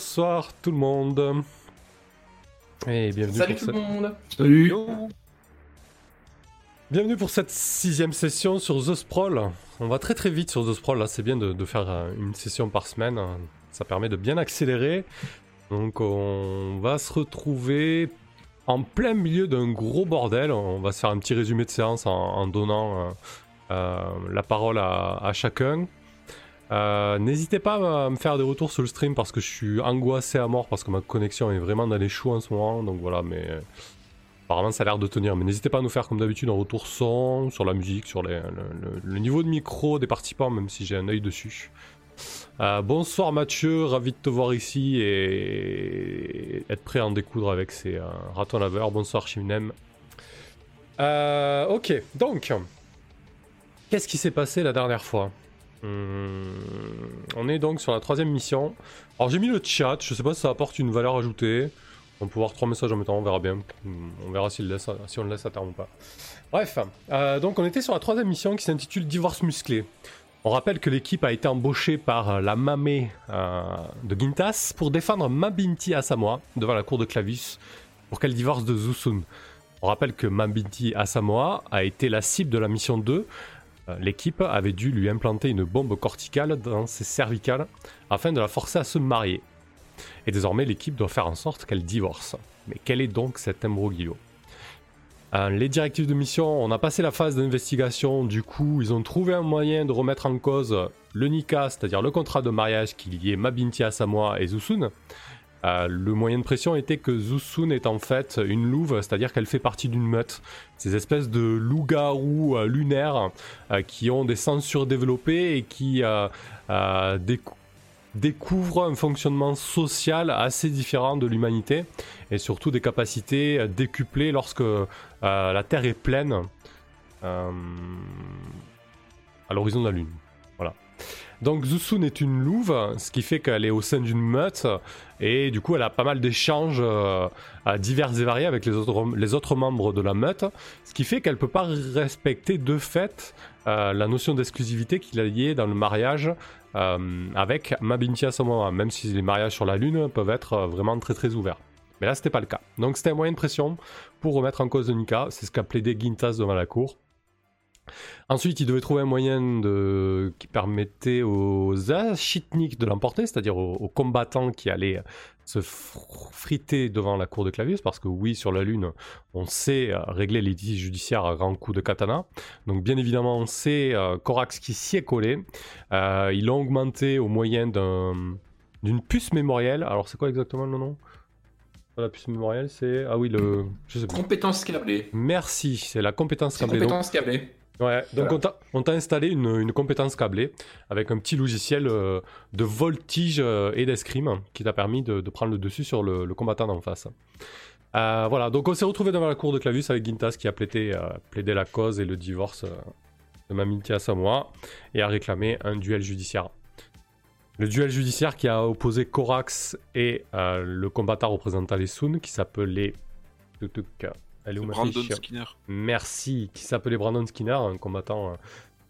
Bonsoir tout le monde. Et bienvenue Salut pour tout le cette... monde Salut Bienvenue pour cette sixième session sur The Sprawl. On va très très vite sur The Sprawl, là c'est bien de, de faire euh, une session par semaine, ça permet de bien accélérer. Donc on va se retrouver en plein milieu d'un gros bordel, on va se faire un petit résumé de séance en, en donnant euh, euh, la parole à, à chacun. Euh, N'hésitez pas à me faire des retours sur le stream parce que je suis angoissé à mort parce que ma connexion est vraiment dans les choux en ce moment, donc voilà, mais... euh, Apparemment, ça a l'air de tenir, mais n'hésitez pas à nous faire comme d'habitude un retour son, sur la musique, sur le, niveau de micro des participants, même si j'ai un œil dessus. Euh, bonsoir Mathieu, ravi de te voir ici et être prêt à en découdre avec ces euh, ratons laveurs. Bonsoir Chimnem. Ok, donc, qu'est-ce qui s'est passé la dernière fois? Hum, On est donc sur la troisième mission. Alors j'ai mis le chat, je sais pas si ça apporte une valeur ajoutée. On peut voir trois messages en même temps, on verra bien. On verra si on le laisse à terme ou pas. Bref, euh, donc on était sur la troisième mission qui s'intitule Divorce musclé. On rappelle que l'équipe a été embauchée par la mamée euh, de Gintas pour défendre Mabinti Asamoah devant la cour de Clavus pour qu'elle divorce de Zusun. On rappelle que Mabinti Asamoah a été la cible de la mission 2. Euh, L'équipe avait dû lui implanter une bombe corticale dans ses cervicales afin de la forcer à se marier. Et désormais, l'équipe doit faire en sorte qu'elle divorce. Mais quel est donc cet imbroglio? Euh, Les directives de mission, on a passé la phase d'investigation, du coup, ils ont trouvé un moyen de remettre en cause le Nika, c'est-à-dire le contrat de mariage qui liait Mabinti Asamoah et Zusun. Euh, le moyen de pression était que Zusun est en fait une louve, c'est-à-dire qu'elle fait partie d'une meute. Ces espèces de loups-garous euh, lunaires euh, qui ont des sens surdéveloppés et qui euh, euh, décou- découvre un fonctionnement social assez différent de l'humanité et surtout des capacités décuplées lorsque la Terre est pleine à l'horizon de la Lune. Donc Zusun est une louve, ce qui fait qu'elle est au sein d'une meute et du coup elle a pas mal d'échanges euh, divers et variés avec les autres, membres de la meute, ce qui fait qu'elle peut pas respecter de fait euh, la notion d'exclusivité qu'il a liée dans le mariage euh, avec Mabinti Asamoah, même si les mariages sur la Lune peuvent être vraiment très très ouverts. Mais là, c'était pas le cas. Donc, c'était un moyen de pression pour remettre en cause Nika. C'est ce qu'a plaidé Gintas devant la cour. Ensuite, il devait trouver un moyen de... qui permettait aux Ashitniks de l'emporter, c'est-à-dire aux, aux combattants qui allaient se fr- friter devant la cour de Clavius, parce que oui, sur la Lune, on sait euh, régler les litiges judiciaires à grands coups de katana. Donc, bien évidemment, on sait euh, Corax qui s'y est collé. Euh, ils l'ont augmenté au moyen d'un- d'une puce mémorielle. Alors, c'est quoi exactement le nom? La puce mémorielle, c'est. Ah oui, le. Je sais plus. Compétence câblée. Merci, c'est la compétence câblée. Compétence câblée. Ouais, donc Voilà. on t'a- installé une, une compétence câblée avec un petit logiciel euh, de voltige euh, et d'escrime qui t'a permis de, de prendre le dessus sur le, le combattant d'en face. Euh, voilà, donc on s'est retrouvé devant la cour de Clavus avec Gintas qui a plaidé, euh, plaidé la cause et le divorce de Mamintia Samoa et a réclamé un duel judiciaire. Le duel judiciaire qui a opposé Corax et le combattant représentant les Sun qui s'appelait. Elle est où Brandon fiche Skinner. Merci, qui s'appelait Brandon Skinner, un combattant euh,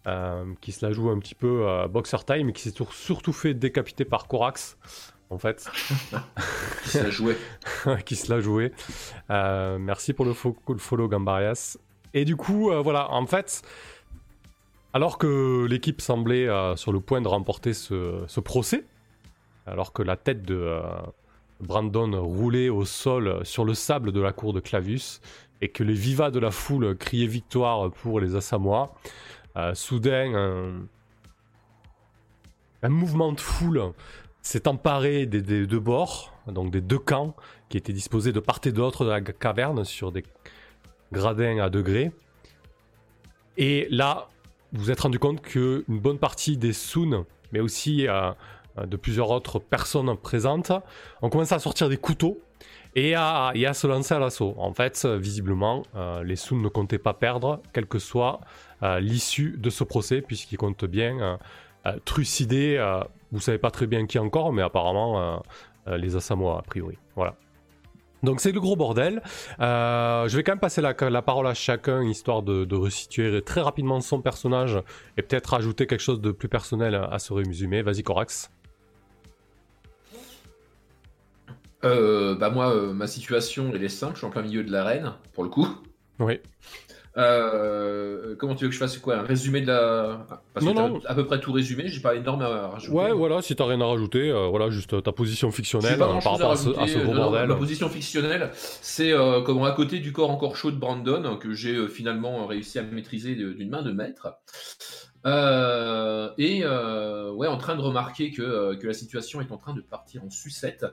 euh, qui se la joue un petit peu euh, boxer time et qui s'est sur- surtout fait décapiter par Corax, en fait, Qui se la jouait. qui se l'a joué. Euh, merci pour le, fo- le follow Gambarias. Et du coup, euh, voilà, en fait, alors que l'équipe semblait euh, sur le point de remporter ce, ce procès, alors que la tête de euh, Brandon roulait au sol sur le sable de la cour de Clavus, et que les vivas de la foule criaient victoire pour les Assamois, euh, soudain, un, mouvement de foule s'est emparé des, deux bords, donc des deux camps, qui étaient disposés de part et d'autre de la caverne sur des gradins à degrés. Et là, vous vous êtes rendu compte qu'une bonne partie des Soon, mais aussi euh, euh, de plusieurs autres personnes présentes, ont commencé à sortir des couteaux et à, se lancer à l'assaut. En fait, euh, visiblement, euh, les Soon ne comptaient pas perdre, quelle que soit euh, l'issue de ce procès, puisqu'ils comptent bien euh, euh, trucider, euh, vous savez pas très bien qui encore, mais apparemment euh, euh, les Assamoah, a priori. Voilà. Donc c'est le gros bordel. Euh, je vais quand même passer la, parole à chacun, histoire de, de resituer très rapidement son personnage et peut-être rajouter quelque chose de plus personnel à ce résumé. Vas-y Corax. Euh, bah moi, euh, ma situation, elle est simple. Je suis en plein milieu de l'arène, pour le coup. Oui. Euh, comment tu veux que je fasse quoi? Un résumé de la. Parce Non, que non. à peu près tout résumé. J'ai pas énorme à rajouter. Ouais, voilà, si t'as rien à rajouter, euh, voilà, juste euh, ta position fictionnelle pas grand par à rapport à ce, à ce gros euh, non, bordel. Ma position fictionnelle, c'est euh, comment à côté du corps encore chaud de Brandon que j'ai finalement réussi à maîtriser d'une main de maître. Et ouais, en train de remarquer que, que la situation est en train de partir en sucette.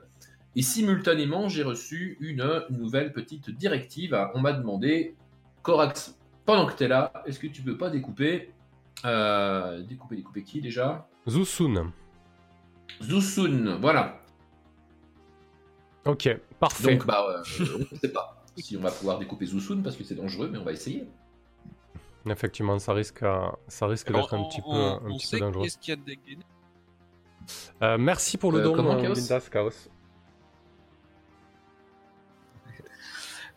Et simultanément, j'ai reçu une nouvelle petite directive. On m'a demandé, Corax, pendant que tu es là, est-ce que tu peux pas découper euh, Découper, découper qui déjà? Zusun. Zusun, voilà. Ok, parfait. Donc, bah, euh, on ne sait pas si on va pouvoir découper Zusun parce que c'est dangereux, mais on va essayer. Effectivement, ça risque, à- ça risque d'être un on- petit peu, on- un on petit peu sait dangereux. qu'est-ce qu'il y a de dégainé Euh, merci pour le Euh, don, euh, Chaos.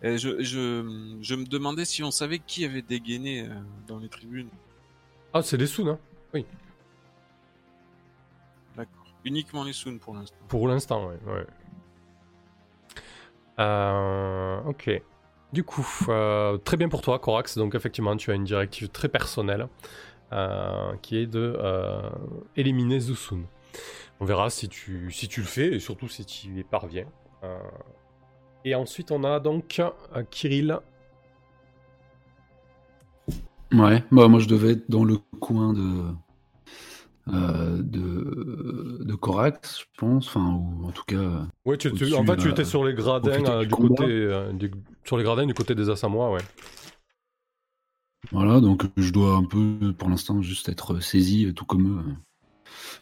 Je, je, je me demandais si on savait qui avait dégainé euh, dans les tribunes. Ah, c'est les Soon, hein D'accord. Uniquement les Soon pour l'instant. Pour l'instant, ouais. ouais. Euh, ok. Du coup, euh, très bien pour toi, Corax. Donc, effectivement, tu as une directive très personnelle euh, qui est de éliminer Zusun. On verra si tu, si tu le fais et surtout si tu y parviens. Euh, et ensuite, on a donc euh, Kirill. Ouais, bah moi je devais être dans le coin de euh, de, de Corax, je pense, enfin ou en tout cas. euh, Ouais, tu, en fait, tu là, étais sur les gradins euh, du côté, euh, du- sur les gradins du côté des Assamois, ouais. Voilà, donc je dois un peu, pour l'instant, juste être saisi, euh, tout comme eux, euh,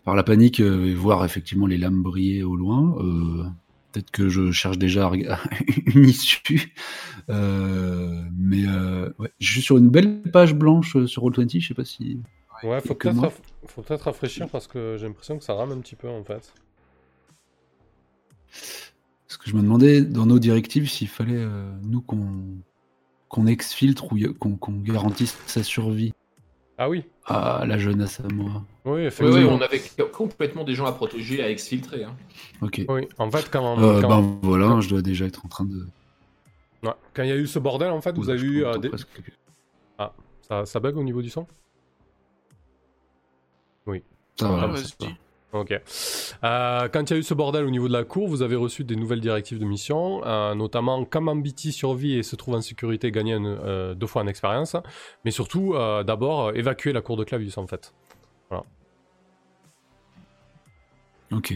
par la panique euh, et voir effectivement les lames briller au loin. Euh, Peut-être que je cherche déjà une issue. Euh, mais euh, ouais, je suis sur une belle page blanche euh, sur Roll20, je sais pas si. Ouais, faut peut-être rafraîchir parce que j'ai l'impression que ça rame un petit peu en fait. Parce que je me demandais dans nos directives s'il fallait, euh, nous, qu'on qu'on exfiltre ou qu'on garantisse sa survie Ah oui, à la jeunesse à moi. Oui, Oui, on avait complètement des gens à protéger, à exfiltrer. hein. Ok. Oui, en fait, quand, Euh, quand, ben voilà, je dois déjà être en train de. ouais, quand il y a eu ce bordel, en fait, vous avez eu euh, des... presque. ça, ça bug au niveau du son? Ça va, Ah, là, ça vas-y. va. Ok. Euh, quand il y a eu ce bordel au niveau de la cour, vous avez reçu des nouvelles directives de mission, euh, notamment quand Mambiti survit et se trouve en sécurité, gagner une- euh, deux fois en expérience, mais surtout, euh, d'abord, euh, évacuer la cour de Clavius, en fait. Ok.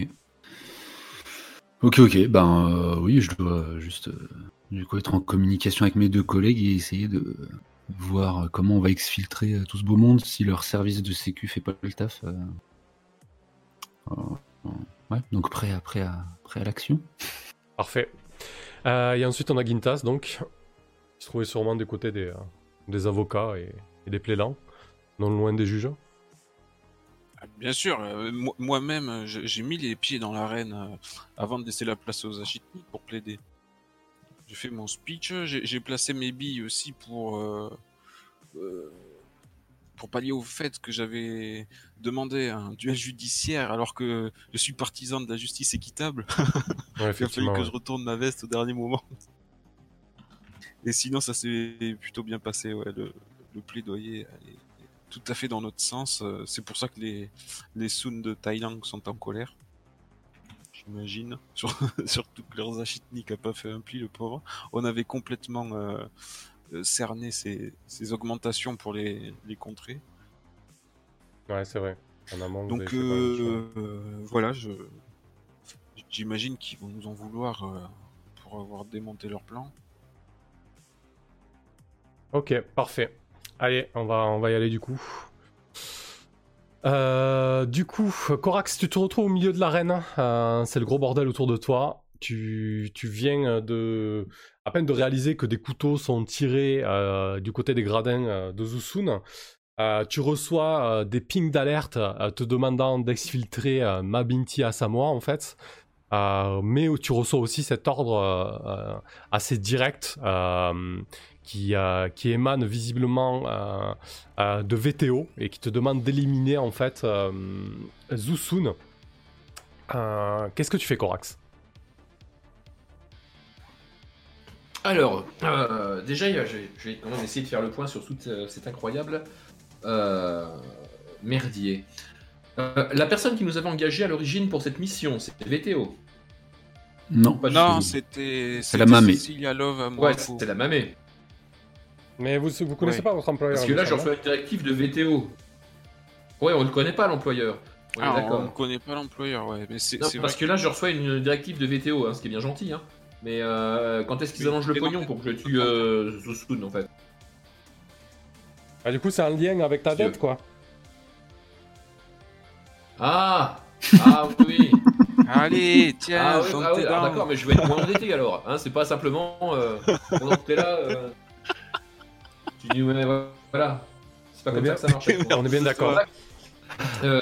Ok, ok. Ben euh, oui, je dois juste euh, du coup être en communication avec mes deux collègues et essayer de voir comment on va exfiltrer euh, tout ce beau monde si leur service de sécu fait pas le taf. ouais, donc prêt à, prêt prêt à l'action. Parfait. Et ensuite, on a Gintas, donc, qui se trouvait sûrement du côté des, des avocats et, et des plaidants, non loin des juges. Bien sûr, euh, moi- moi-même, euh, j'ai mis les pieds dans l'arène euh, avant de laisser la place aux Achitni pour plaider. J'ai fait mon speech, j'ai placé mes billes aussi pour euh, pour pallier au fait que j'avais demandé un duel judiciaire alors que je suis partisan de la justice équitable. Ouais, Il a fallu que je retourne ma veste au dernier moment. Et sinon, ça s'est plutôt bien passé. Ouais. Le, le plaidoyer tout à fait dans notre sens. Euh, C'est pour ça que les, les de Thaïlande sont en colère. J'imagine. Sur- Surtout que leurs achitniks n'ont pas fait un pli, le pauvre. On avait complètement euh, euh, cerné ces, ces augmentations pour les, les contrer. Ouais, c'est vrai. En amont, vous Donc euh, euh, voilà, je j'imagine qu'ils vont nous en vouloir pour avoir démonté leur plan. Ok, parfait. Allez, on va, on va y aller du coup. Euh, du coup, Corax, tu te retrouves au milieu de l'arène. euh, c'est le gros bordel autour de toi. Tu, tu viens de à peine de réaliser que des couteaux sont tirés euh, du côté des gradins de Zusun. Tu reçois des pings d'alerte te demandant d'exfiltrer Mabinti à Samoa en fait. Mais tu reçois aussi cet ordre assez direct qui, euh, qui émane visiblement euh, euh, de VTO et qui te demande d'éliminer en fait euh, Zusun. Euh, Qu'est-ce que tu fais, Corax Alors, euh, déjà, même essayer de faire le point sur tout cet incroyable euh, merdier. Euh, la personne qui nous avait engagé à l'origine pour cette mission, c'était VTO. Non. C'était la mamée. Cecilia Love à moi. Ouais, c'était la mamée. Mais vous, vous connaissez Ouais. pas votre employeur Parce que là, je reçois une directive de VTO. Ouais, on le connaît pas, l'employeur. On Ah, on ne connaît pas l'employeur, ouais. Mais c'est Non, c'est parce vrai que là, je reçois une directive de VTO, hein, ce qui est bien gentil. Hein. Mais euh, quand est-ce qu'ils allongent le pognon pour que je tue euh, Zosun, en fait? Ah, du coup, c'est un lien avec ta dette, quoi. Ah Ah oui Allez, tiens, Ah oui, ah oui, dents. d'accord, mais je vais être moins endetté alors. Hein, c'est pas simplement euh, pendant que t'es là. euh, tu dis, ouais, voilà. C'est pas comme bien- ça que ça marche. On est bien d'accord. Euh,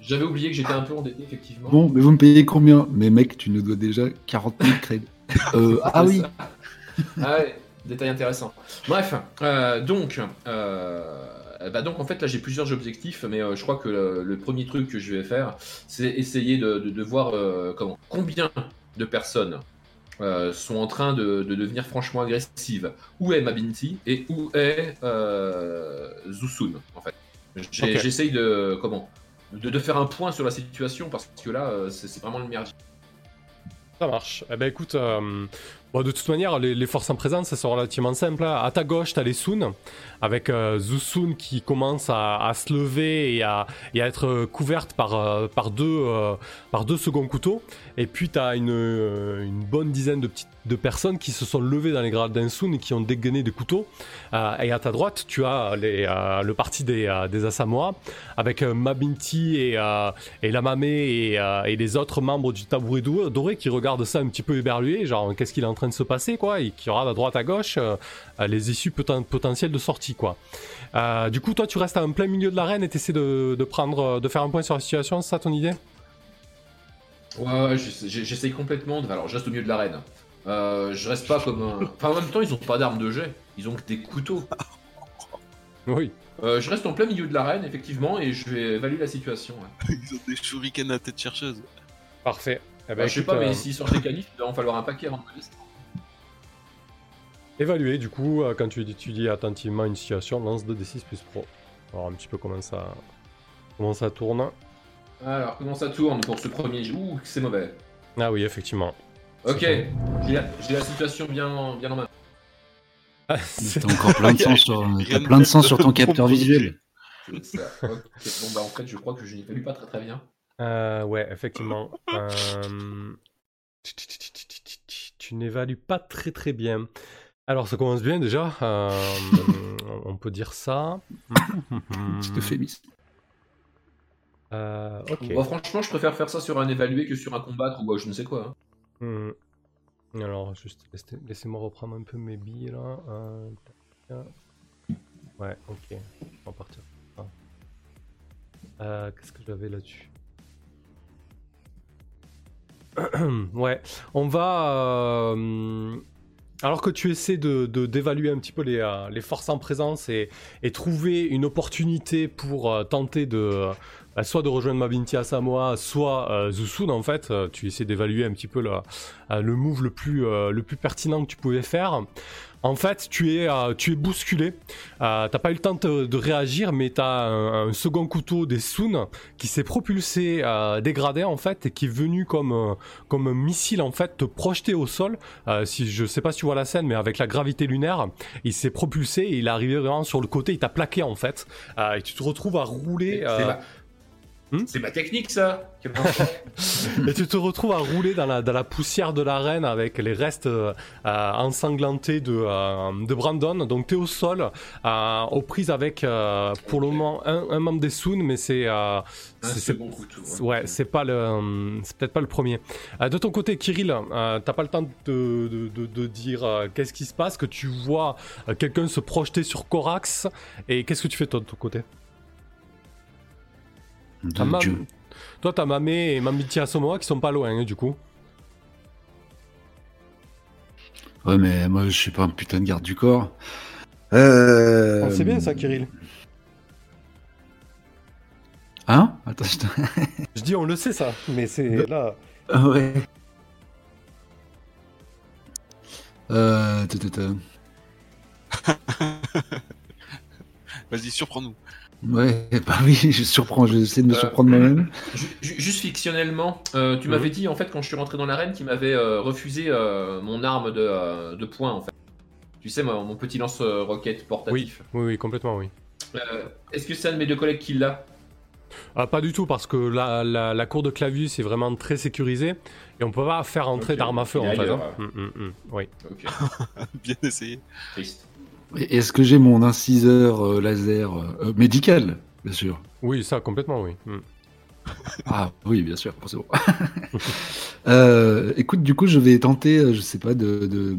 J'avais oublié que j'étais un peu endetté, effectivement. Bon, mais vous me payez combien? Mais mec, tu nous dois déjà 40 000 crédits. Euh, ah oui. Ah ouais, détail intéressant. Bref, euh, donc, euh, bah donc en fait là j'ai plusieurs objectifs, mais euh, je crois que le, le premier truc que je vais faire, c'est essayer de, de- de voir euh, comment, combien de personnes euh, sont en train de, de devenir franchement agressives. Où est Mabinti et où est euh, Zusun en fait? J'essaye de comment? De, de faire un point sur la situation parce que là euh, c'est c'est vraiment le merdier. Ça marche. Eh ben écoute, euh, bon, de toute manière, les, forces en présence, ça sont relativement simple. hein. À ta gauche, t'as les Sun, avec euh, Zusun qui commence à, se lever et à, être euh, couverte par, euh, euh, par deux seconds couteaux. Et puis t'as une, une bonne dizaine de, petites, de personnes qui se sont levées dans les grades d'un Sun et qui ont dégainé des couteaux. Euh, et à ta droite, tu as les, euh, le parti des, euh, des Asamoah, avec Mabinti et, et la mamée et, les autres membres du tabouret doré qui regardent ça un petit peu éberlués, genre qu'est-ce qu'il est en train de se passer, quoi, et qui regardent à droite à gauche les issues poten- potentielles de sortie, quoi. Du coup, toi, tu restes en plein milieu de l'arène et t'essaies de, de prendre, de faire un point sur la situation, c'est ça ton idée? Ouais, j'essaye complètement de. Alors, je reste au milieu de l'arène. Euh, je reste pas comme un. Enfin, en même temps, ils ont pas d'armes de jet. Ils ont que des couteaux. Oui. Euh, je reste en plein milieu de l'arène, effectivement, et je vais évaluer la situation. ouais. Ils ont des shurikens à tête chercheuse. Parfait. Eh ben, Bah, je sais écoute, pas, euh, mais s'ils sortent des qualifs, il va en falloir un paquet avant de. Évaluer, du coup, euh, quand tu étudies attentivement une situation, lance 2d6 plus pro. On va voir un petit peu comment ça, comment ça tourne. Alors, comment ça tourne pour ce premier jeu? Ouh, c'est mauvais. Ah oui, effectivement. Ok, j'ai la, j'ai la situation bien, en- bien en main. Ah, c'est- T'as encore plein de sang sur, Rien t'as de plein de sang tel sur ton capteur visuel. Ça. Bon, bah, en fait, je crois que je lu pas très très bien. Euh, ouais, effectivement. Euh, Tu n'évalues pas très très bien. Alors, ça commence bien déjà. euh, On peut dire ça. Petit euphémisme. Euh, franchement, je préfère faire ça sur un évalué que sur un combattre ou bah, je ne sais quoi. hein. Hmm. Alors, juste laissez- laissez-moi reprendre un peu mes billes là. Euh. Ouais, ok. On va partir. Ah. Euh, Qu'est-ce que j'avais là-dessus? Ouais, on va. euh, alors que tu essaies de d'évaluer un petit peu les, forces en présence et, trouver une opportunité pour tenter de soit de rejoindre Mabinti à Samoa, soit euh, Zusun en fait, euh, tu essaies d'évaluer un petit peu le, euh, le move le plus, euh, le plus pertinent que tu pouvais faire. En fait, tu es, tu es bousculé. T'as pas eu le temps de, de réagir, mais t'as un, un second couteau des Sun qui s'est propulsé, dégradé en fait, et qui est venu comme, comme un missile en fait, te projeter au sol. Si je sais pas si tu vois la scène, mais avec la gravité lunaire, il s'est propulsé et il est arrivé vraiment sur le côté. Il t'a plaqué en fait, et tu te retrouves à rouler. C'est ma... Hmm c'est ma technique, ça et tu te retrouves à rouler dans la, dans la poussière de l'arène avec les restes euh, ensanglantés de, euh, de Brandon. Donc tu es au sol, euh, aux prises avec pour le moment un, un membre des Soon, mais c'est Un c'est- second couteau. c'est- ouais, c'est pas le, c'est peut-être pas le premier. De ton côté, Kirill, t'as pas le temps de, de, de- de dire qu'est-ce qui se passe, que tu vois quelqu'un se projeter sur Corax, et qu'est-ce que tu fais toi de ton côté? De T'as ma- Dieu. Toi, t'as Mamé et Mamiti Asamoah qui sont pas loin, hein, du coup. Ouais, mais moi, je suis pas un putain de garde du corps. Euh... Oh, c'est bien ça, Kirill. Hein? Attends, je te- Je dis, on le sait ça, mais c'est là. Ah ouais. Euh. Vas-y, surprends-nous. Ouais, bah oui, je surprends, j'essaie de me Euh, surprendre moi-même. Ju- ju- Juste fictionnellement, euh, tu m'avais dit en fait quand je suis rentré dans l'arène qu'il m'avait euh, refusé euh, mon arme de, euh, de poing en fait. Tu sais, moi, mon petit lance-roquette Oui, portatif. oui, oui, complètement, oui. Euh, Est-ce que c'est un de mes deux collègues qui l'a? Ah, pas du tout, parce que la, la, la cour de Clavius est vraiment très sécurisée et on peut pas faire entrer d'armes à feu il en fait. hein. Mm, mm, mm, oui. Ok, Bien essayé. triste. Est-ce que j'ai mon inciseur euh, laser euh, médical, bien sûr oui, ça complètement, oui. Mm. Ah oui, bien sûr. Euh, écoute, du coup, je vais tenter, euh, je sais pas, de... de...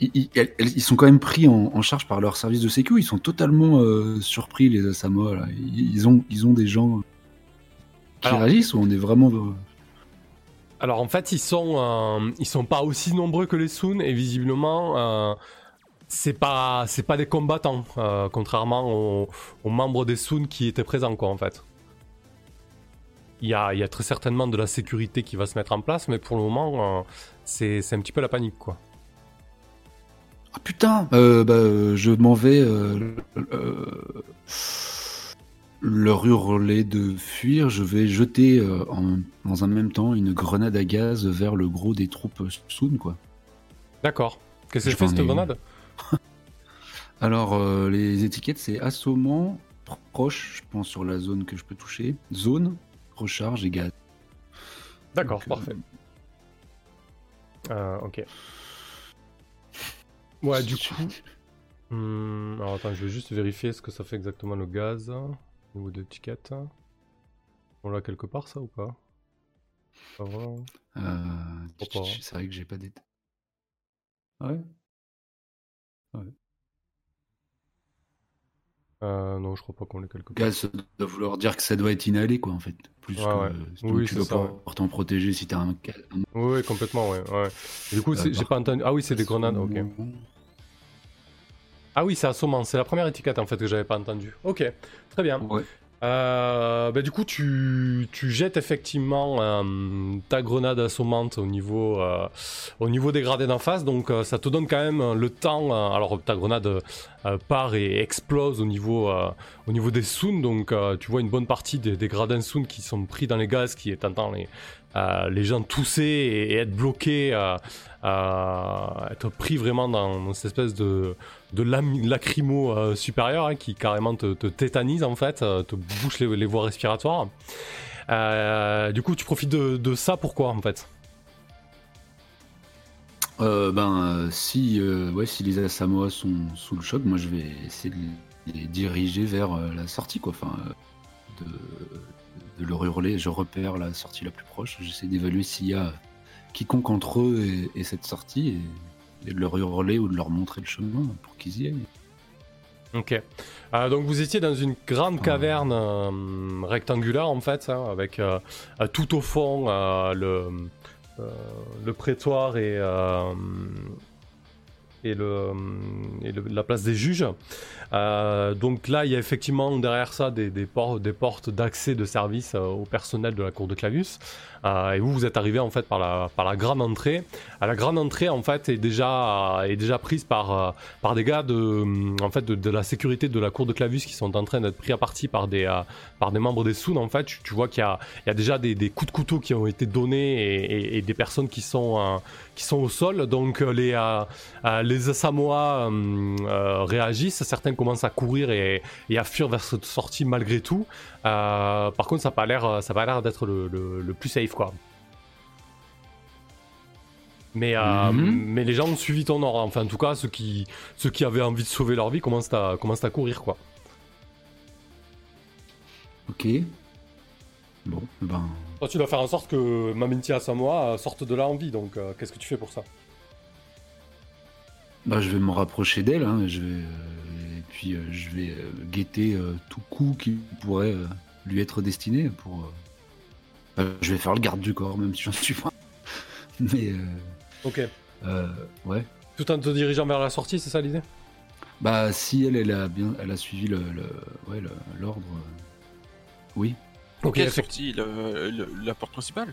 Ils, sont quand même pris en, en charge par leur service de sécu. Ils sont totalement euh, surpris, les Asamoah. Là. Ils, ont, ils ont des gens qui Alors- réagissent ou on est vraiment... euh, Alors en fait, ils sont, euh, ils sont pas aussi nombreux que les Soon et visiblement, euh, c'est pas, c'est pas des combattants, euh, contrairement aux, aux membres des Soon qui étaient présents quoi en fait. Il y a, il y a très certainement de la sécurité qui va se mettre en place, mais pour le moment, euh, c'est, c'est un petit peu la panique quoi. Ah putain euh, bah, Je m'en vais euh, euh, leur hurler de fuir. Je vais jeter euh, en- dans un même temps une grenade à gaz vers le gros des troupes Soon, quoi. D'accord. Qu'est-ce que Je c'est cette grenade? Alors, euh, les étiquettes, c'est assommant, pro- proche, je pense, sur la zone que je peux toucher. Zone, recharge et gaz. D'accord, euh, parfait. Euh, ok. Ouais, du coup. Hmm, alors attends, je vais juste vérifier ce que ça fait exactement le gaz au niveau de l'étiquette. On l'a quelque part ça ou pas? Euh, pas, hein. c'est vrai que j'ai pas d'état. Ouais. Euh, non, je crois pas qu'on l'ait quelque part. Ça doit vouloir dire que ça doit être inhalé, quoi, en fait. Plus Ouais, que ouais. donc Oui, tu dois ça, ouais. pouvoir t'en protéger si t'as un, Oui, complètement, ouais. Et du coup, Euh, j'ai pas entendu. Ah oui, c'est des grenades, ok. Ah oui, c'est assommant, c'est la première étiquette en fait que j'avais pas entendu. Ok, très bien. Euh, bah, du coup, tu, jettes effectivement euh, ta grenade assommante au niveau, euh, au niveau des gradés d'en face, donc ça te donne quand même le temps. alors, ta grenade part et explose au niveau, au niveau des Soon, donc tu vois une bonne partie des, des gradins Soon qui sont pris dans les gaz, qui t'entends les, les gens tousser et, être bloqués, être pris vraiment dans cette espèce de, de lacrymo euh, hein, qui carrément te, tétanise en fait, euh, te bouche les, voies respiratoires. Euh, du coup, tu profites de, ça pourquoi en fait? Euh, ben, si, si les Asamoah sont sous le choc, moi je vais essayer de les diriger vers la sortie, quoi. Enfin, de, de leur hurler. Je repère la sortie la plus proche. J'essaie d'évaluer s'il y a quiconque entre eux et, et cette sortie et de leur hurler ou de leur montrer le chemin pour qu'ils y aillent. Ok. Euh, donc vous étiez dans une grande Ah. caverne euh, rectangulaire en fait, hein, avec euh, tout au fond euh, le, le prétoire et, et, le, et le- la place des juges. Donc là, il y a effectivement derrière ça des, des, por- des portes d'accès de service au personnel de la cour de Clavius. Euh, et vous, vous êtes arrivé en fait par la, par la grande entrée. À la grande entrée, en fait, est déjà, est déjà prise par, euh, par des gars de, en fait, de, la sécurité de la cour de Clavius qui sont en train d'être pris à partie par des, euh, par des membres des Soon. En fait, tu, vois qu'il y a, il y a déjà des, coups de couteau qui ont été donnés et, des personnes qui sont, euh, qui sont au sol. Donc euh, les, euh, euh, les Samoa réagissent. Certains commencent à courir et à fuir vers cette sortie malgré tout. Euh, par contre, ça n'a pas l'air, ça a pas l'air d'être le, le- le plus safe, quoi. Mais, euh, Mhm. mais les gens ont suivi ton ordre. Enfin, en tout cas, ceux qui, ceux qui avaient envie de sauver leur vie commencent à, commencent à courir, quoi. Ok. Bon, ben. Toi, tu dois faire en sorte que Mamintia Samoa euh, sorte de là en vie. Donc, euh, qu'est-ce que tu fais pour ça? Bah, je vais me rapprocher d'elle, hein, je vais, puis euh, je vais euh, guetter euh, tout coup qui pourrait euh, lui être destiné pour. euh, euh, je vais faire le garde du corps, même si j'en suis pas. Mais euh, Ok. euh, ouais. Tout en te dirigeant vers la sortie, c'est ça l'idée? Bah si elle, elle a bien, elle a suivi le, le- ouais, le- l'ordre. euh, Oui. Ok, effect- sortie le- le- La porte principale?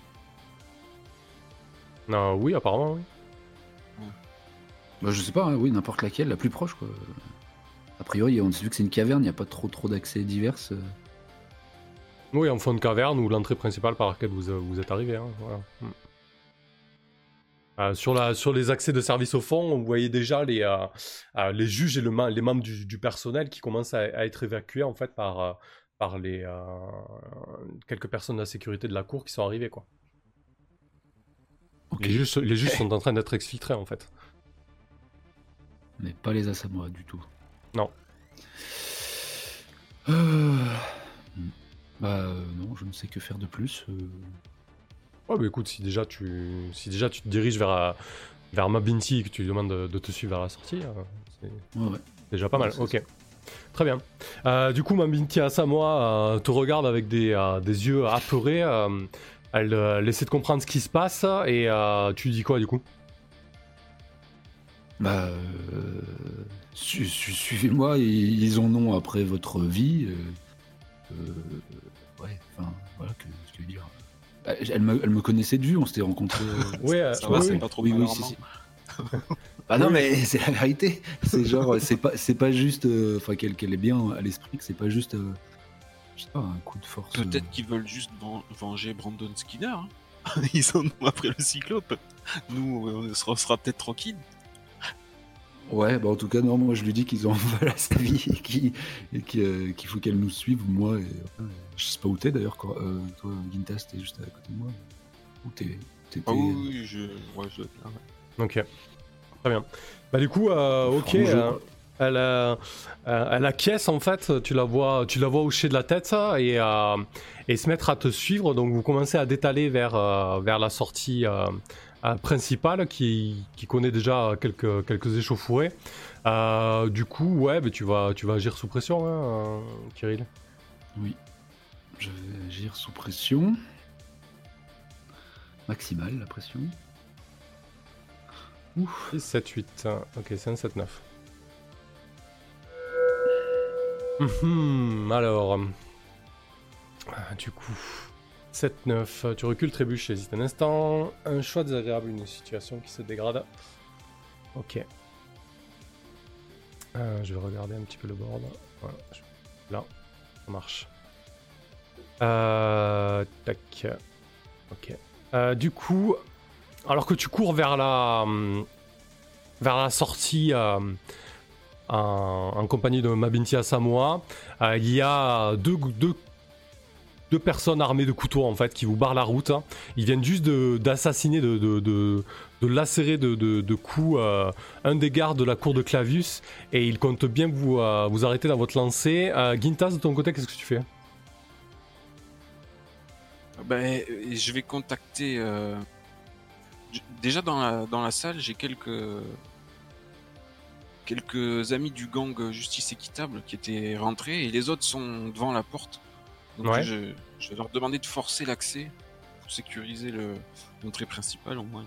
Non, oui, apparemment, oui. Bah, je sais pas, hein, oui, n'importe laquelle, la plus proche, quoi. A priori, on vu que c'est une caverne, il n'y a pas trop trop d'accès divers. euh. Oui, en fond de caverne ou l'entrée principale par laquelle vous, euh, vous êtes arrivé. hein, voilà. Mm. Euh, sur, la, sur les accès de service au fond, vous voyez déjà les, euh, euh, les juges et le les membres du, du personnel qui commencent à, à être évacués en fait par, par les quelques personnes de la sécurité de la cour qui sont arrivées. Quoi. Les, juges, les juges sont en train d'être exfiltrés en fait. Mais pas les Assamoa du tout. Non. Euh, Bah euh, non, je ne sais que faire de plus. euh. Ouais, bah écoute, si déjà tu, si déjà tu te diriges vers, euh, vers Mabinti et que tu lui demandes de, de te suivre vers la sortie, euh, c'est Ouais, ouais. déjà pas mal. Ok. Très bien. Euh, du coup, Mabinti Asamoah euh, te regarde avec des, des yeux apeurés. elle, elle essaie de comprendre ce qui se passe et tu lui dis quoi du coup? Bah, euh, su- su- suivez-moi, ils, ils en ont après votre vie. euh, euh, ouais, enfin, voilà, que, ce que je veux dire. Bah, Elle me, elle me connaissait de vue, on s'était rencontrés. euh, Ouais, euh, Ça va, oui, c'est oui. pas trop oui, oui, si, si. Bah non, mais c'est la vérité. C'est genre, c'est pas, c'est pas juste, euh, enfin, qu'elle qu'elle est bien à l'esprit, que c'est pas juste, euh, je sais pas, un coup de force. euh. Peut-être qu'ils veulent juste ven- venger Brandon Skinner. hein. Ils en ont après le cyclope. Nous, on sera, on sera peut-être tranquille. Ouais, bah en tout cas, non, moi je lui dis qu'ils en veulent à sa vie et qu'il euh, qu'il faut qu'elle nous suive, moi. Et, euh, je sais pas où t'es d'ailleurs, quoi. Euh, toi, Gintas, t'es juste à côté de moi. Où t'es Ah oui, oui, je, ouais, je dois être là, ouais. Ok. Très bien. Bah du coup, euh, ok. Euh, euh, euh, elle acquiesce en fait. Tu la vois, tu la vois hocher de la tête ça, et, euh, et se mettre à te suivre. Donc vous commencez à détaler vers euh, vers la sortie euh, euh, principale qui, qui connaît déjà quelques quelques échauffourées. Euh, du coup, ouais, mais tu vas tu vas agir sous pression, hein, euh, Kirill. Oui. Je vais agir sous pression. Maximale, la pression. Ouf. 6, 7, 8. Ok, c'est un 7, 9. Mhm, alors. ah, Du coup. 7, 9. Tu recules, trébuches, hésite un instant. Un choix désagréable, une situation qui se dégrade. Ok. Euh, je vais regarder un petit peu le board. Voilà. Là. Ça marche. Euh, tac. Ok. Euh, du coup, alors que tu cours vers la, hum, vers la sortie euh, en, compagnie de Mabinti Asamoah, euh, il y a deux, deux, deux personnes armées de couteaux en fait qui vous barrent la route. Ils viennent juste d'assassiner, de, lacérer de, coups euh, un des gardes de la cour de Clavius et ils comptent bien vous, euh, arrêter dans votre lancée. Euh, Gintas, de ton côté, qu'est-ce que tu fais? Ben, je vais contacter. euh, Déjà dans la, dans la salle, j'ai quelques quelques amis du gang Justice Équitable qui étaient rentrés et les autres sont devant la porte. Donc Ouais. je, je vais leur demander de forcer l'accès pour sécuriser le- l'entrée principale au moins.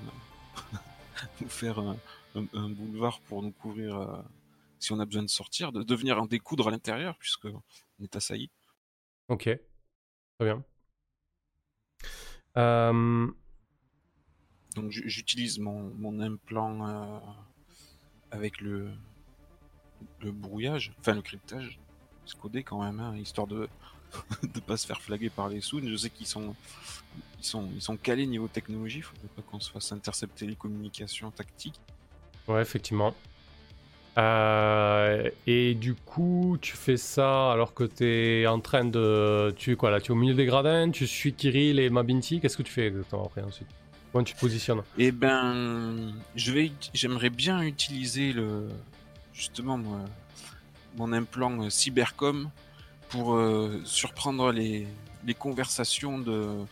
nous faire un, un- un boulevard pour nous couvrir euh, si on a besoin de sortir, de, de venir en découdre à l'intérieur puisque on est assailli. Ok, très bien. Euh, Donc j'utilise mon, mon implant euh, avec le, le brouillage, enfin le cryptage, c'est codé quand même, hein, histoire de de pas se faire flaguer par les Soons. Je sais qu'ils sont ils sont ils sont calés niveau technologie, faudrait pas qu'on se fasse intercepter les communications tactiques. Ouais, effectivement. Euh, et du coup, tu fais ça alors que tu es en train de. Tu es quoi là? Tu es au milieu des gradins, tu suis Kirill et Mabinti. Qu'est-ce que tu fais exactement après ensuite? Comment tu te positionnes? Eh ben, je vais, j'aimerais bien utiliser le, justement moi, mon implant euh, cybercom pour euh, surprendre les, les conversations de euh,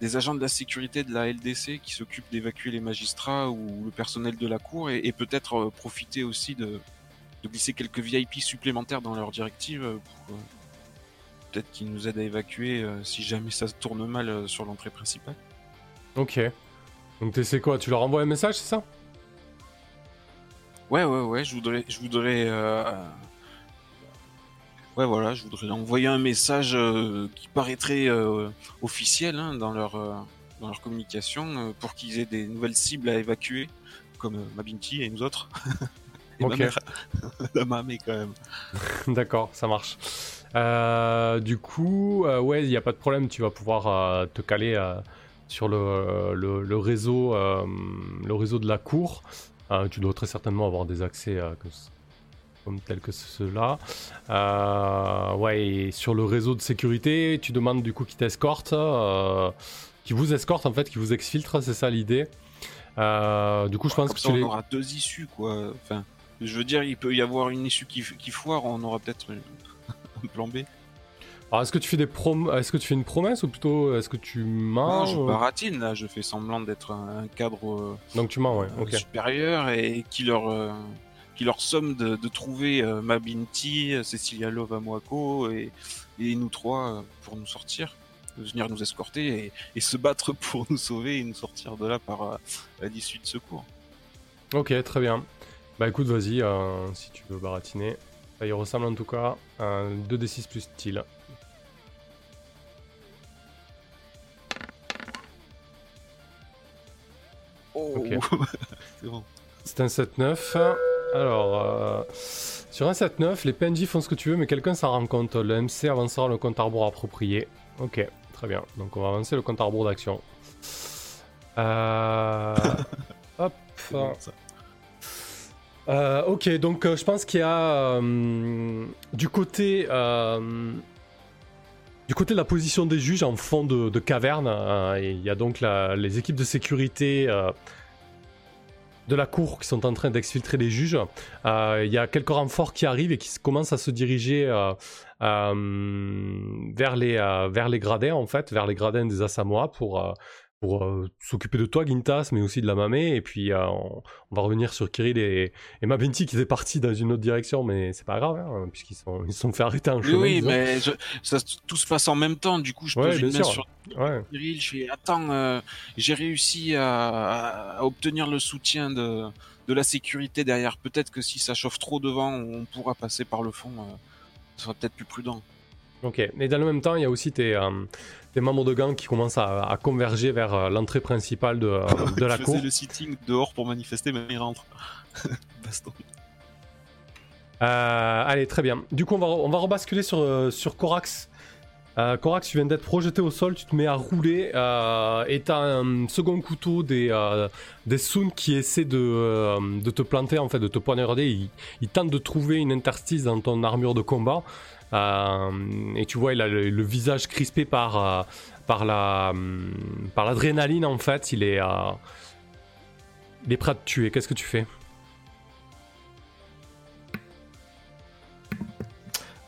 des agents de la sécurité de la LDC qui s'occupent d'évacuer les magistrats ou le personnel de la cour et, et peut-être euh, profiter aussi de, de glisser quelques VIP supplémentaires dans leurs directives euh, pour euh, peut-être qu'ils nous aident à évacuer euh, si jamais ça se tourne mal euh, sur l'entrée principale. Ok. Donc, tu sais quoi? Tu leur envoies un message, c'est ça? Ouais, ouais, ouais, je voudrais, je voudrais, ouais, voilà, je voudrais envoyer un message euh, qui paraîtrait euh, officiel hein, dans leur, euh, dans leur communication pour qu'ils aient des nouvelles cibles à évacuer comme Mabinti et nous autres. et Ok. ma mère. La mamée quand même. D'accord, ça marche. Du coup, ouais, il n'y a pas de problème, tu vas pouvoir te caler sur le, le, le réseau, le réseau de la cour. Tu dois très certainement avoir des accès que comme tels que ceux-là. Euh, ouais, et sur le réseau de sécurité, tu demandes du coup qui t'escorte, euh, qui vous escorte en fait, qui vous exfiltre, c'est ça l'idée. Euh, du coup, je pense Comme que ça, tu on les... aura deux issues, quoi. Enfin, je veux dire, il peut y avoir une issue qui, qui foire, on aura peut-être un plan B. Alors, est-ce que tu fais des prom... est-ce que tu fais une promesse ou plutôt est-ce que tu mens Non, je baratine, là, je fais semblant d'être un, cadre euh, Donc tu mens, ouais. Supérieur et qui leur, qui leur somme de, de trouver euh, Mabinti, Cecilia Lovamoako et, et nous trois euh, pour nous sortir, venir nous escorter et, et se battre pour nous sauver et nous sortir de là par euh, à l'issue de secours. Ok, très bien. Bah écoute, vas-y, euh, si tu veux baratiner. Ça y ressemble en tout cas à un 2d6 plus style. Oh. C'est bon. C'est un 7-9. Alors, euh, sur un 7-9, les PNJ font ce que tu veux, mais quelqu'un s'en rend compte. Le MC avancera le compte à rebours approprié. Ok, très bien. Donc on va avancer le compte à rebours d'action. Euh... Hop. C'est bon, ça. Euh, ok, donc je pense qu'il y a du côté du côté de la position des juges en fond de, de caverne, euh, il y a donc la- les équipes de sécurité euh, de la cour qui sont en train d'exfiltrer les juges. Euh, Il y a quelques renforts qui arrivent et qui commencent à se diriger euh, euh, vers les gradins en fait, vers les gradins des Assamois pour pour euh, s'occuper de toi, Gintas, mais aussi de la mamée. Et puis, euh, on, on va revenir sur Kirill et, et Mabenti qui étaient partis dans une autre direction, mais c'est pas grave, hein, puisqu'ils sont, ils se sont fait arrêter Oui, chemin. oui, mais je- ça, tout se passe en même temps. Du coup, je Ouais, pose une main sur Ouais. Cyril, je fais attends, euh, j'ai réussi à, obtenir le soutien de, de la sécurité derrière. Peut-être que si ça chauffe trop devant, on pourra passer par le fond. ce sera peut-être plus prudent. Ok. Et dans le même temps, il y a aussi tes, euh, tes membres de gang qui commencent à, à converger vers euh, l'entrée principale de, euh, de la je cour. le sitting dehors pour manifester, mais il rentre. Baston. Euh, allez, très bien. Du coup, on va, on va rebasculer sur, sur Corax. Euh, Corax, tu viens d'être projeté au sol, tu te mets à rouler euh, et t'as un second couteau des, euh, des Soons qui essaie de, de te planter, en fait, de te poignarder. Il, il tente de trouver une interstice dans ton armure de combat. Euh, et tu vois, il a le, le visage crispé par, euh, par la hum, par l'adrénaline, en fait. Il est, euh, il est prêt à te tuer. Qu'est-ce que tu fais?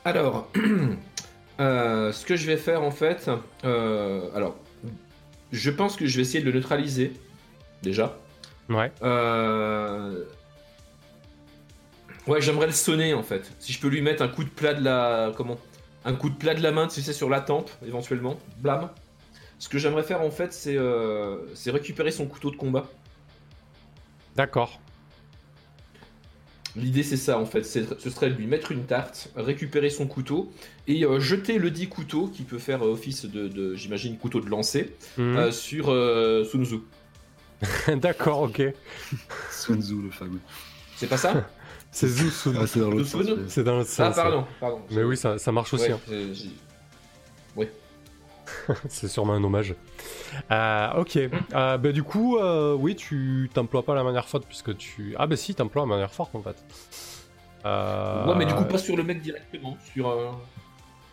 Alors, euh, ce que je vais faire en fait, euh, alors, je pense que je vais essayer de le neutraliser déjà. Ouais. Euh, Ouais, j'aimerais le sonner en fait. Si je peux lui mettre un coup de plat de la, comment, un coup de plat de la main, tu sais, sur la tempe éventuellement, blâme. Ce que j'aimerais faire en fait, c'est euh, c'est récupérer son couteau de combat. D'accord. L'idée c'est ça en fait, ce serait de lui mettre une tarte, récupérer son couteau et euh, jeter le dit couteau qui peut faire euh, office de, de, j'imagine, couteau de lancer Mhm. euh, sur euh, Sun Tzu. D'accord, ok. Sun Tzu, le fameux. C'est pas ça? C'est Zou Sun. Ah, c'est dans l'autre sens. C'est dans Ah pardon, pardon. Mais oui, ça, ça marche aussi. Ouais, hein. c'est- j'ai- C'est sûrement un hommage. Euh, ok. Euh, bah, du coup, euh, oui, tu t'emploies pas la manière forte puisque tu. Ah, bah si, t'emploies la manière forte en fait. Euh, Ouais, mais du coup pas sur le mec directement, sur. euh,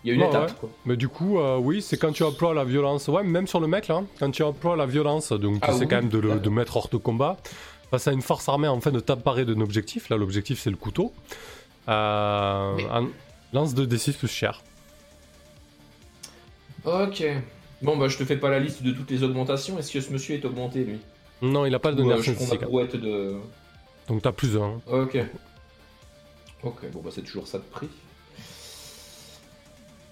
Il y a une Ouais, étape ouais. quoi. Mais du coup, euh, oui, c'est quand tu emploies la violence. Ouais, même sur le mec là, quand tu emploies la violence, donc tu Ah essaies oui, quand même de le de mettre hors de combat. Face à une force armée en fait de t'emparer d'un objectif. Là, l'objectif c'est le couteau. Euh, Mais- un- Lance de D6 plus cher. Ok. Bon bah je te fais pas la liste de toutes les augmentations. Est-ce que ce monsieur est augmenté lui? Non, il a pas de Ou, euh, de. Donc t'as plus un. Ok. Ok, bon bah c'est toujours ça de prix.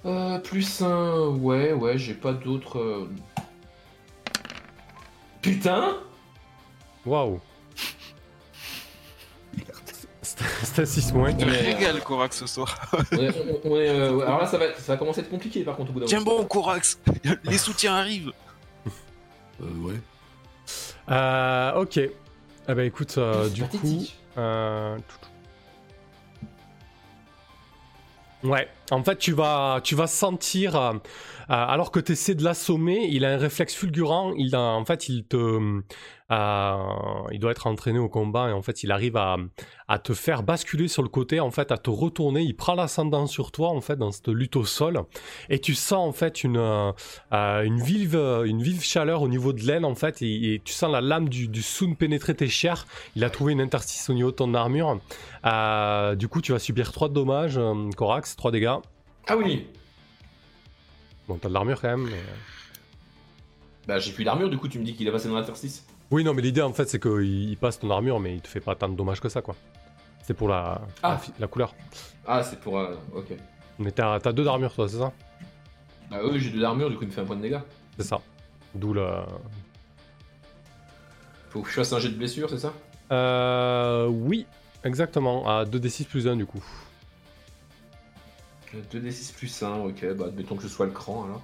Euh, plus un. Ouais, ouais, j'ai pas d'autres. euh, Putain Waouh. C'était un 6 moins. Tu te Mais, euh, régales, Corax, ce soir. on est- on- on est, euh, Alors là, ça va, ça va commencer à être compliqué par contre au bout d'un Tiens moment. bon, Corax Les soutiens arrivent Euh, ouais. Euh, ok. Eh ben écoute, euh, C'est du coup. pathétique. euh, Ouais, en fait, tu vas, tu vas sentir, euh, alors que tu essaies de l'assommer, il a un réflexe fulgurant, il en fait, il te. euh, il doit être entraîné au combat et en fait, il arrive à, te faire basculer sur le côté, en fait, à te retourner. Il prend l'ascendant sur toi, en fait, dans cette lutte au sol. Et tu sens, en fait, une, euh, euh, une, vive, une vive chaleur au niveau de l'aile, en fait, et, tu sens la lame du, du Sun pénétrer tes chairs. Il a trouvé une interstice au niveau de ton armure. Euh, du coup, tu vas subir 3 dommages, euh, Corax, 3 dégâts. Ah oui Bon, t'as de l'armure quand même. mais- Bah j'ai plus d'armure, du coup tu me dis qu'il a passé dans l'interstice. Oui, non, mais l'idée en fait, c'est qu'il il passe ton armure, mais il te fait pas tant de dommages que ça, quoi. C'est pour la, Ah. la, la couleur. Ah c'est pour... euh, ok. Mais t'as t'as deux d'armure, toi, c'est ça? Ah oui j'ai de l'armure, du coup il me fait un point de dégâts. C'est ça. D'où le. Faut que je fasse un jet de blessure, c'est ça? Euh. Oui, exactement. À 2d6 plus 1, du coup. 2d6 plus 1, ok, bah admettons que je sois le cran alors.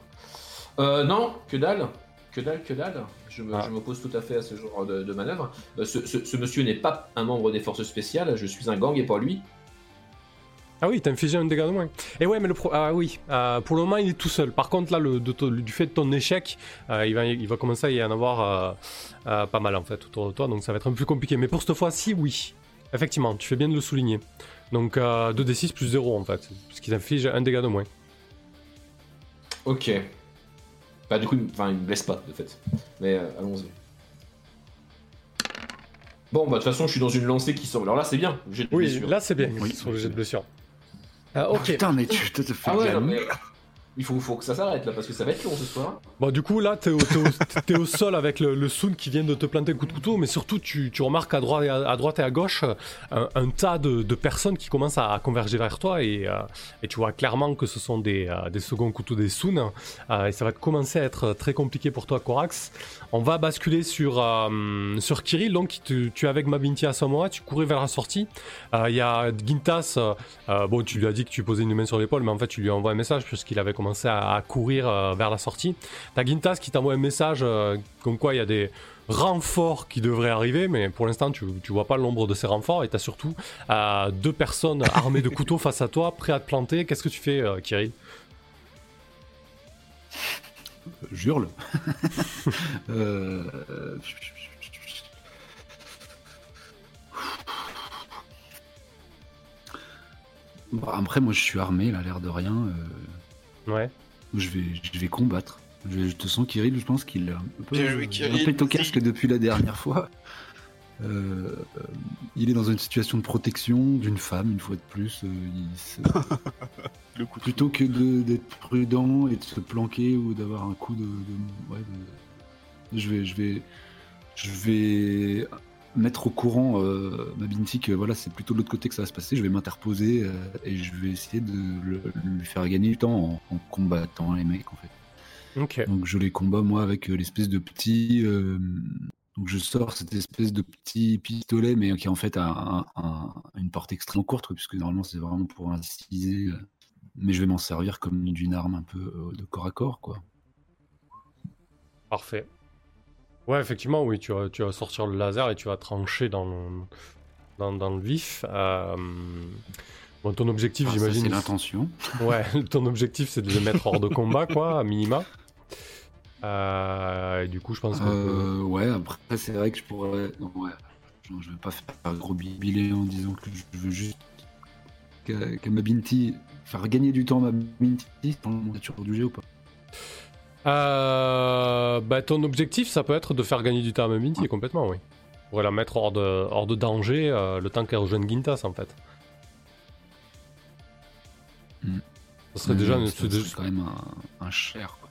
Euh, non, que dalle, que dalle, que dalle. Je me- Ah. je m'oppose tout à fait à ce genre de, de manœuvre. Euh, ce, ce- ce monsieur n'est pas un membre des forces spéciales, je suis un gang et pas lui. Ah oui, t'as infligé un dégât de moins. Et ouais, mais le pro... Ah oui, euh, pour le moment, il est tout seul. Par contre, là, le, de ton- du fait de ton échec, euh, il, va, il va commencer à y en avoir euh, euh, pas mal, en fait, autour de toi. Donc ça va être un peu plus compliqué. Mais pour cette fois-ci, oui. Effectivement, tu fais bien de le souligner. Donc euh, 2d6 plus 0, en fait. Puisqu'il inflige un dégât de moins. Ok. Bah du coup, il- enfin il me blesse pas de fait. Mais euh, allons-y. Bon bah de toute façon je suis dans une lancée qui sort. Alors là c'est bien, j'ai de Oui, blessure. là, c'est bien. Oui. sur le jet de blessure. Ah, ok. Putain, mais tu te, fais Ah de ouais, la non, mais merde. Il faut, faut que ça s'arrête là parce que ça va être long ce soir. Bon, du coup, là, t'es au, au- sol avec le, le Sun qui vient de te planter un coup de couteau, mais surtout, tu, remarques à droite, et à, droite et à gauche un, tas de, personnes qui commencent à, converger vers toi, et, euh, et tu vois clairement que ce sont des, euh, des seconds couteaux des Sun, euh, et ça va commencer à être très compliqué pour toi, Corax. On va basculer sur, sur Kirill, donc tu, es avec Mabinti à moment-là, tu courais vers la sortie. Il y a Gintas, bon, tu lui as dit que tu posais une main sur l'épaule, mais en fait, tu lui envoies un message puisqu'il avait commencé à, à courir euh, vers la sortie. T'as Gintas qui t'envoie un message euh, comme quoi il y a des renforts qui devraient arriver, mais pour l'instant, tu, tu vois pas le nombre de ces renforts et t'as surtout euh, deux personnes armées de couteaux face à toi, prêts à te planter. Qu'est-ce que tu fais, Kirill J'hurle. Bon, après, moi, je suis armé, là, l'air de rien. euh, Ouais. je, vais, je vais combattre. Je, je te sens, Kirill, je pense qu'il est un peu, joué, un peu au casque depuis la dernière fois. Euh, euh, il est dans une situation de protection d'une femme, une fois de plus. euh, il se- Le coup de plutôt que de- d'être prudent et de se planquer ou d'avoir un coup de, de- ouais, de- je vais je vais je vais mettre au courant euh, ma Binti que voilà c'est plutôt de l'autre côté que ça va se passer. Je vais m'interposer euh, et je vais essayer de le- lui faire gagner du temps en, en combattant les mecs en fait. Donc je les combats moi avec euh, l'espèce de petit euh, donc je sors cette espèce de petit pistolet mais qui en fait a un- un- une portée extrêmement courte quoi, puisque normalement c'est vraiment pour inciser mais je vais m'en servir comme d'une arme un peu de corps à corps quoi. Parfait. Ouais, effectivement, oui, tu vas, tu vas sortir le laser et tu vas trancher dans le, dans, dans le vif. Euh, Bon, ton objectif, Ah, j'imagine. c'est l'intention Ouais, ton objectif, c'est de le mettre hors de combat, quoi, à minima. Euh, et du coup, je pense que. Euh, ouais, après, c'est vrai que je pourrais. non, ouais. Je, je vais pas faire un gros billet en disant que je veux juste qu'à qu'à ma Binti. Faire gagner du temps à ma Binti dans la nature du jeu ou pas Euh, bah, ton objectif, ça peut être de faire gagner du temps à Maminti, complètement, oui. Pour la mettre hors de, hors de danger euh, le temps qu'elle rejoigne Gintas, en fait. Hmm. Ça serait déjà. Mais une- ça c'est serait quand même un, un cher. Quoi.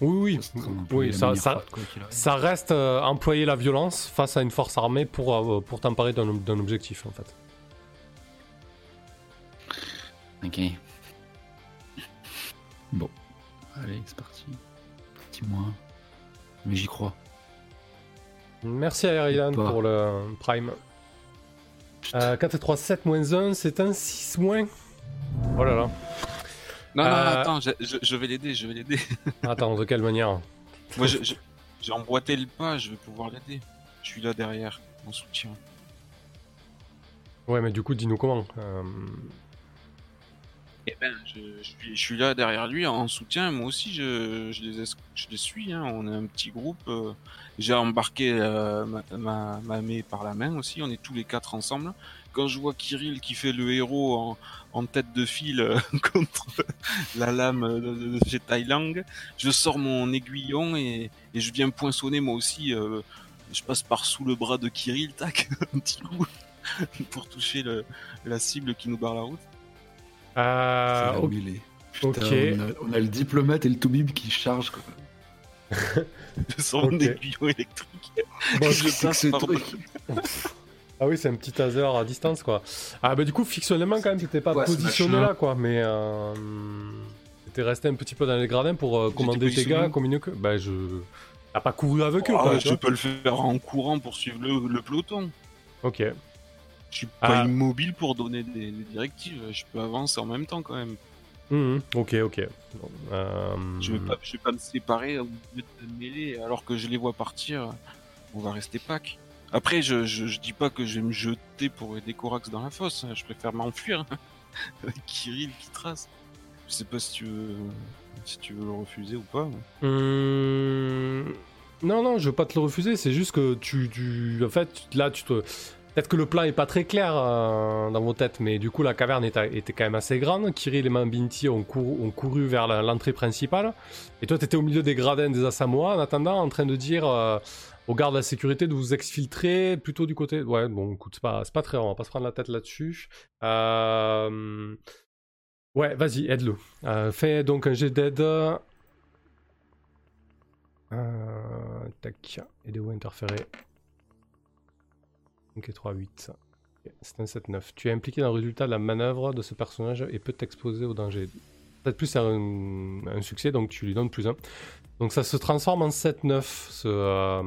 Oui, oui. Oui, ça, ça, quoi reste euh, employer la violence face à une force armée pour, euh, pour t'emparer d'un objectif, en fait. Ok. Bon. Allez, c'est parti. Petit moins. Mais j'y crois. Merci à Eridan Pas. pour le Prime. Euh, 4 et 3, 7 moins 1, c'est un 6 moins. Oh là là. Non, non, Euh, attends, je, je- je vais l'aider, je vais l'aider. Attends, de quelle manière Moi, j'ai emboîté le pas, je vais pouvoir l'aider. Je suis là derrière. en soutien. Ouais, mais du coup, dis-nous comment. Euh, Eh ben, je, suis, là derrière lui en soutien. Moi aussi, je, je, les, es- je les suis. Hein. On est un petit groupe. euh, J'ai embarqué euh, ma, ma, par la main aussi. On est tous les quatre ensemble. Quand je vois Kirill qui fait le héros en, tête de euh, contre la lame de, de chez Thailand, je sors mon aiguillon et, et je viens poinçonner moi aussi. euh, je passe par sous le bras de Kirill, tac, un petit coup, pour toucher la cible qui nous barre la route. Euh, ok. Putain. On, a, on a le diplomate et le toubib qui chargent. Quoi. Je sors mon Ok. aiguillon électrique. Bon, je c'est que ce truc. Ah oui, c'est un petit taser à distance, quoi. Ah bah du coup, fictionnellement, quand même, t'étais pas Ouais, positionné là, quoi, mais... Euh... T'étais resté un petit peu dans les gradins pour euh, commander tes gars, communiquer... Bah je... T'as pas couru avec eux, Ah, quoi, je peux le faire en courant pour suivre le, le peloton. Ok. Je suis pas Ah. immobile pour donner des, des directives. Je peux avancer en même temps quand même. Mhm, Ok, ok. Bon, euh, Je vais pas, je vais pas me séparer au milieu de mêler alors que je les vois partir. On va rester pack. Après, je, je, je dis pas que je vais me jeter pour aider Corax dans la fosse. hein. Je préfère m'enfuir. Avec Kirill qui trace. Je sais pas si tu veux, si tu veux le refuser ou pas. Hum, Non, non, je veux pas te le refuser, c'est juste que tu, tu- En fait, là, tu te. Peut-être que le plan est pas très clair euh, dans vos têtes, mais du coup, la caverne était, quand même assez grande. Kirill et Mambinti ont couru, vers l'entrée principale. Et toi, t'étais au milieu des gradins des Asamoah en attendant, en train de dire euh, aux gardes de la sécurité de vous exfiltrer plutôt du côté. Ouais, bon, écoute, c'est pas, pas très on va pas se prendre la tête là-dessus. Euh, Ouais, vas-y, aide-le. Fais donc un jet d'aide. Tac, aider ou interférer? Ok, 3, 8. Ok, C'est un 7-9. Tu es impliqué dans le résultat de la manœuvre de ce personnage et peut t'exposer au danger. Peut-être plus c'est un, un succès, donc tu lui donnes plus 1. Donc ça se transforme en 7-9, ce, euh,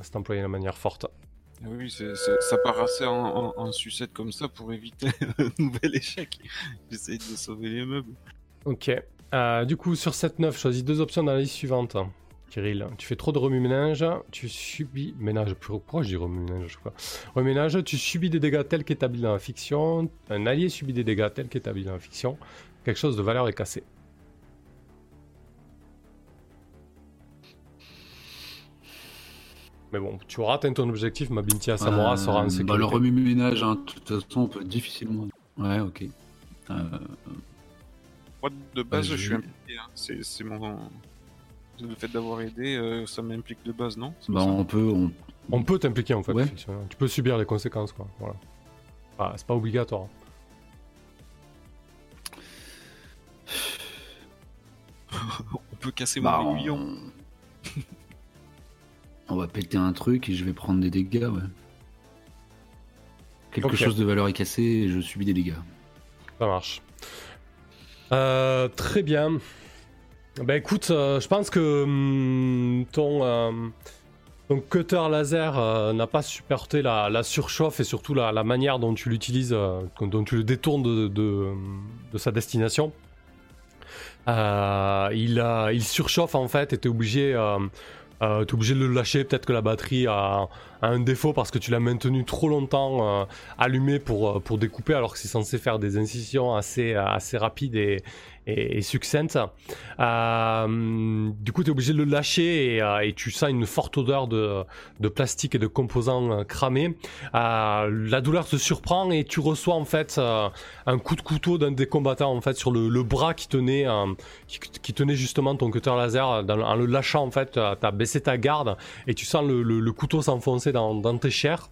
cet employé de manière forte. Oui, c'est- c'est- ça part assez en, en- en sucette comme ça pour éviter un nouvel échec. J'essaye de sauver les meubles. Ok. Euh, du coup, sur 7-9, choisis deux options dans la liste suivante. Kirill, tu fais trop de remue-ménage, tu subis... Ménage, pourquoi je dis remue-ménage je sais pas. Remue-ménage, tu subis des dégâts tels qu'établis dans la fiction, un allié subit des dégâts tels qu'établis dans la fiction, quelque chose de valeur est cassé. Mais bon, tu auras atteint ton objectif, ma Binti Asamora sera en Euh, sécurité. bah, le remue-ménage, hein, de toute façon, on peut difficilement. Ouais, ok. Euh, Moi, de base, Bah, je je- suis impliqué. hein. C'est c'est mon. Le fait d'avoir aidé, euh, ça m'implique de base, non? Bah, on peut. On... On peut t'impliquer en fait, Ouais. Tu peux subir les conséquences, quoi. Voilà. Ah, c'est pas obligatoire. On peut casser Bah, mon on... aiguillon. on va péter un truc et je vais prendre des dégâts, ouais. Quelque chose de valeur est cassé et je subis des dégâts. Ça marche. Euh, très bien. Bah écoute, euh, je pense que hum, ton, euh, ton cutter laser euh, n'a pas supporté la, surchauffe et surtout la, manière dont tu l'utilises, euh, dont tu le détournes de, sa destination. Euh, il, a- il surchauffe en fait et t'es obligé, euh, euh, t'es obligé de le lâcher. Peut-être que la batterie a, un défaut parce que tu l'as maintenu trop longtemps euh, allumé pour, euh, pour découper alors que c'est censé faire des incisions assez, assez rapides et, et, et succinctes. Euh, du coup, tu es obligé de le lâcher et, euh, et tu sens une forte odeur de, plastique et de composants euh, cramés. La douleur te surprend et tu reçois en fait un coup de couteau d'un des combattants en fait sur le, bras qui tenait, qui, tenait justement ton cutter laser. En le lâchant en fait, tu as baissé ta garde et tu sens le, couteau s'enfoncer dans, tes chairs.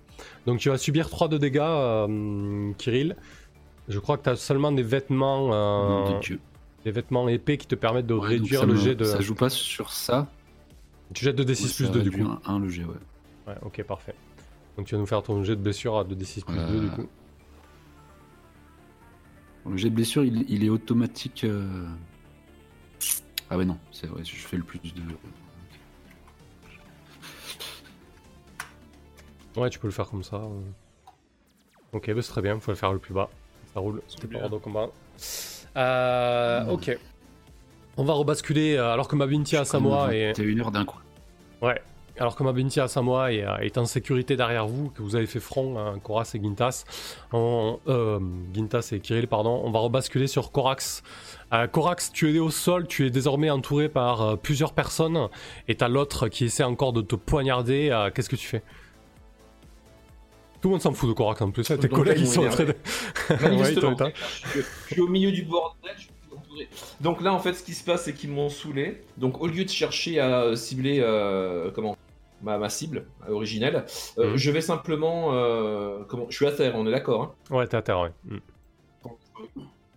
Donc tu vas subir 3 de dégâts, euh, Kirill. Je crois que tu as seulement des vêtements. Des vêtements épais qui te permettent de Ouais, réduire le me- jet de. Ça joue pas sur ça. Tu jettes de D6 Ouais, plus ça 2 du coup. Un, un le jet, ouais. Ouais, ok, parfait. Donc tu vas nous faire ton jet de blessure à 2d6 plus 2 du coup. Bon, Le jet de blessure, il, il est automatique. euh, Ah ouais, non, c'est vrai, je fais le plus de. Ouais, tu peux le faire comme ça. euh. Ok, bah c'est très bien, faut le faire le plus bas. Ça roule, bien. hors de combat. Euh, Mm. ok. On va rebasculer euh, alors que Mabinti à Samoa et. T'as une heure d'un coup. Ouais. alors que Mabinti Asamoah est, euh, est en sécurité derrière vous, que vous avez fait front, hein, et Gintas, on, euh, Gintas et Kirill, pardon, on va rebasculer sur Korax. Euh, Korax, tu es au sol, tu es désormais entouré par euh, plusieurs personnes, et t'as l'autre qui essaie encore de te poignarder. Qu'est-ce que tu fais? Tout le monde s'en fout de Korax en plus, tes collègues ils sont en train de... Je, suis au milieu du bordel. je suis entouré. Donc là, en fait, ce qui se passe, c'est qu'ils m'ont saoulé. Donc au lieu de chercher à euh, cibler euh, comment ma, ma cible euh, originelle, euh, Mhm. je vais simplement euh, comment Je suis à terre, on est d'accord. Hein Ouais, t'es à terre, ouais. Mm.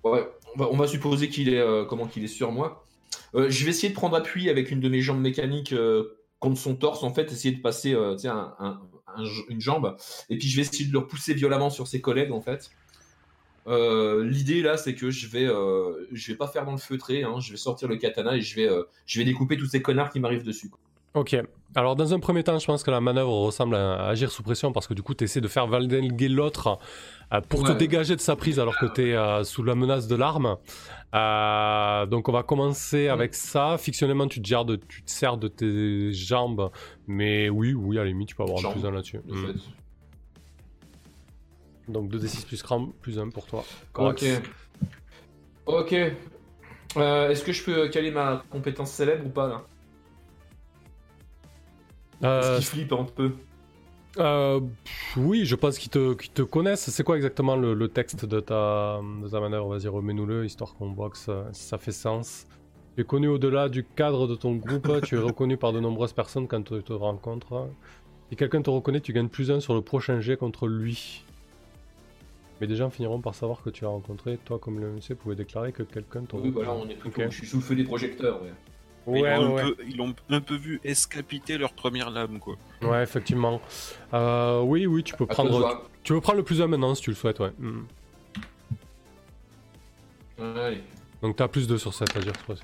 Ouais, on va, on va supposer qu'il est comment qu'il est sur moi. Je vais essayer de prendre appui avec une de mes jambes mécaniques contre son torse, en fait, essayer de passer un- un- un- une jambe, et puis je vais essayer de le repousser violemment sur ses collègues, en fait. Euh, L'idée là, c'est que je vais, euh, je vais pas faire dans le feutré, hein, je vais sortir le katana et je vais, euh, je vais découper tous ces connards qui m'arrivent dessus. Ok. Alors, dans un premier temps, je pense que la manœuvre ressemble à, agir sous pression parce que du coup, tu essaies de faire valdenguer l'autre euh, pour te dégager de sa prise alors que tu es sous la menace de l'arme. Euh, donc, on va commencer avec ça. Fictionnellement, tu te, gères de, tu te sers de tes jambes, mais oui, oui, à la limite, tu peux avoir un plus un là-dessus. de Mm. fait. Donc, 2d6 plus cram, plus 1 pour toi. Ok. Ok. Euh, Est-ce que je peux caler ma compétence célèbre ou pas là? Est-ce Euh, qu'il flippe un peu Euh, oui, je pense qu'ils te, qu'ils te connaissent. C'est quoi exactement le, le texte de ta, de ta manœuvre? Vas-y, remets-nous-le, histoire qu'on voit que ça, si ça fait sens. Tu es connu au-delà du cadre de ton groupe, tu es reconnu par de nombreuses personnes quand tu te rencontres. Si quelqu'un te reconnaît, tu gagnes plus un sur le prochain jet contre lui. Mais des gens finiront par savoir que tu as rencontré. Toi, comme le MC, pouvez déclarer que quelqu'un te Oui, voilà, on est plutôt. Ok. Je suis sous le feu des projecteurs. Ouais. Ils, Ouais, l'ont ouais, un peu, ils l'ont un peu vu escapiter leur première lame, quoi. ouais, effectivement. Euh, oui, oui, tu peux À prendre. Tu veux prendre le plus un maintenant si tu le souhaites, ouais. Hmm. Allez. Donc t'as plus 2 sur 7 à dire, cette fois-ci.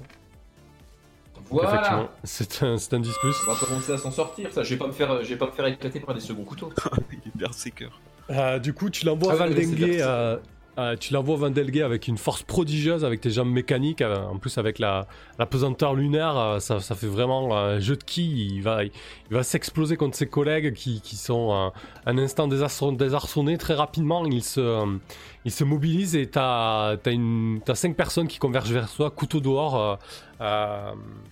Voilà. Effectivement, c'est un, c'est un 10 plus. On va commencer à s'en sortir. Ça, je vais pas me faire, je vais pas me faire éclater par des seconds couteaux. Il est berserker. Euh, du coup, tu l'envoies Ah Valdengue, parti. Euh, tu l'envoies Vandelgue avec une force prodigieuse, avec tes jambes mécaniques, euh, en plus avec la, la pesanteur lunaire, euh, ça, ça fait vraiment un jeu de qui. Il va, il va s'exploser contre ses collègues qui, qui sont un instant désarçon- désarçonnés très rapidement. Il se, il se mobilise et t'as as, cinq personnes qui convergent vers toi, couteau dehors,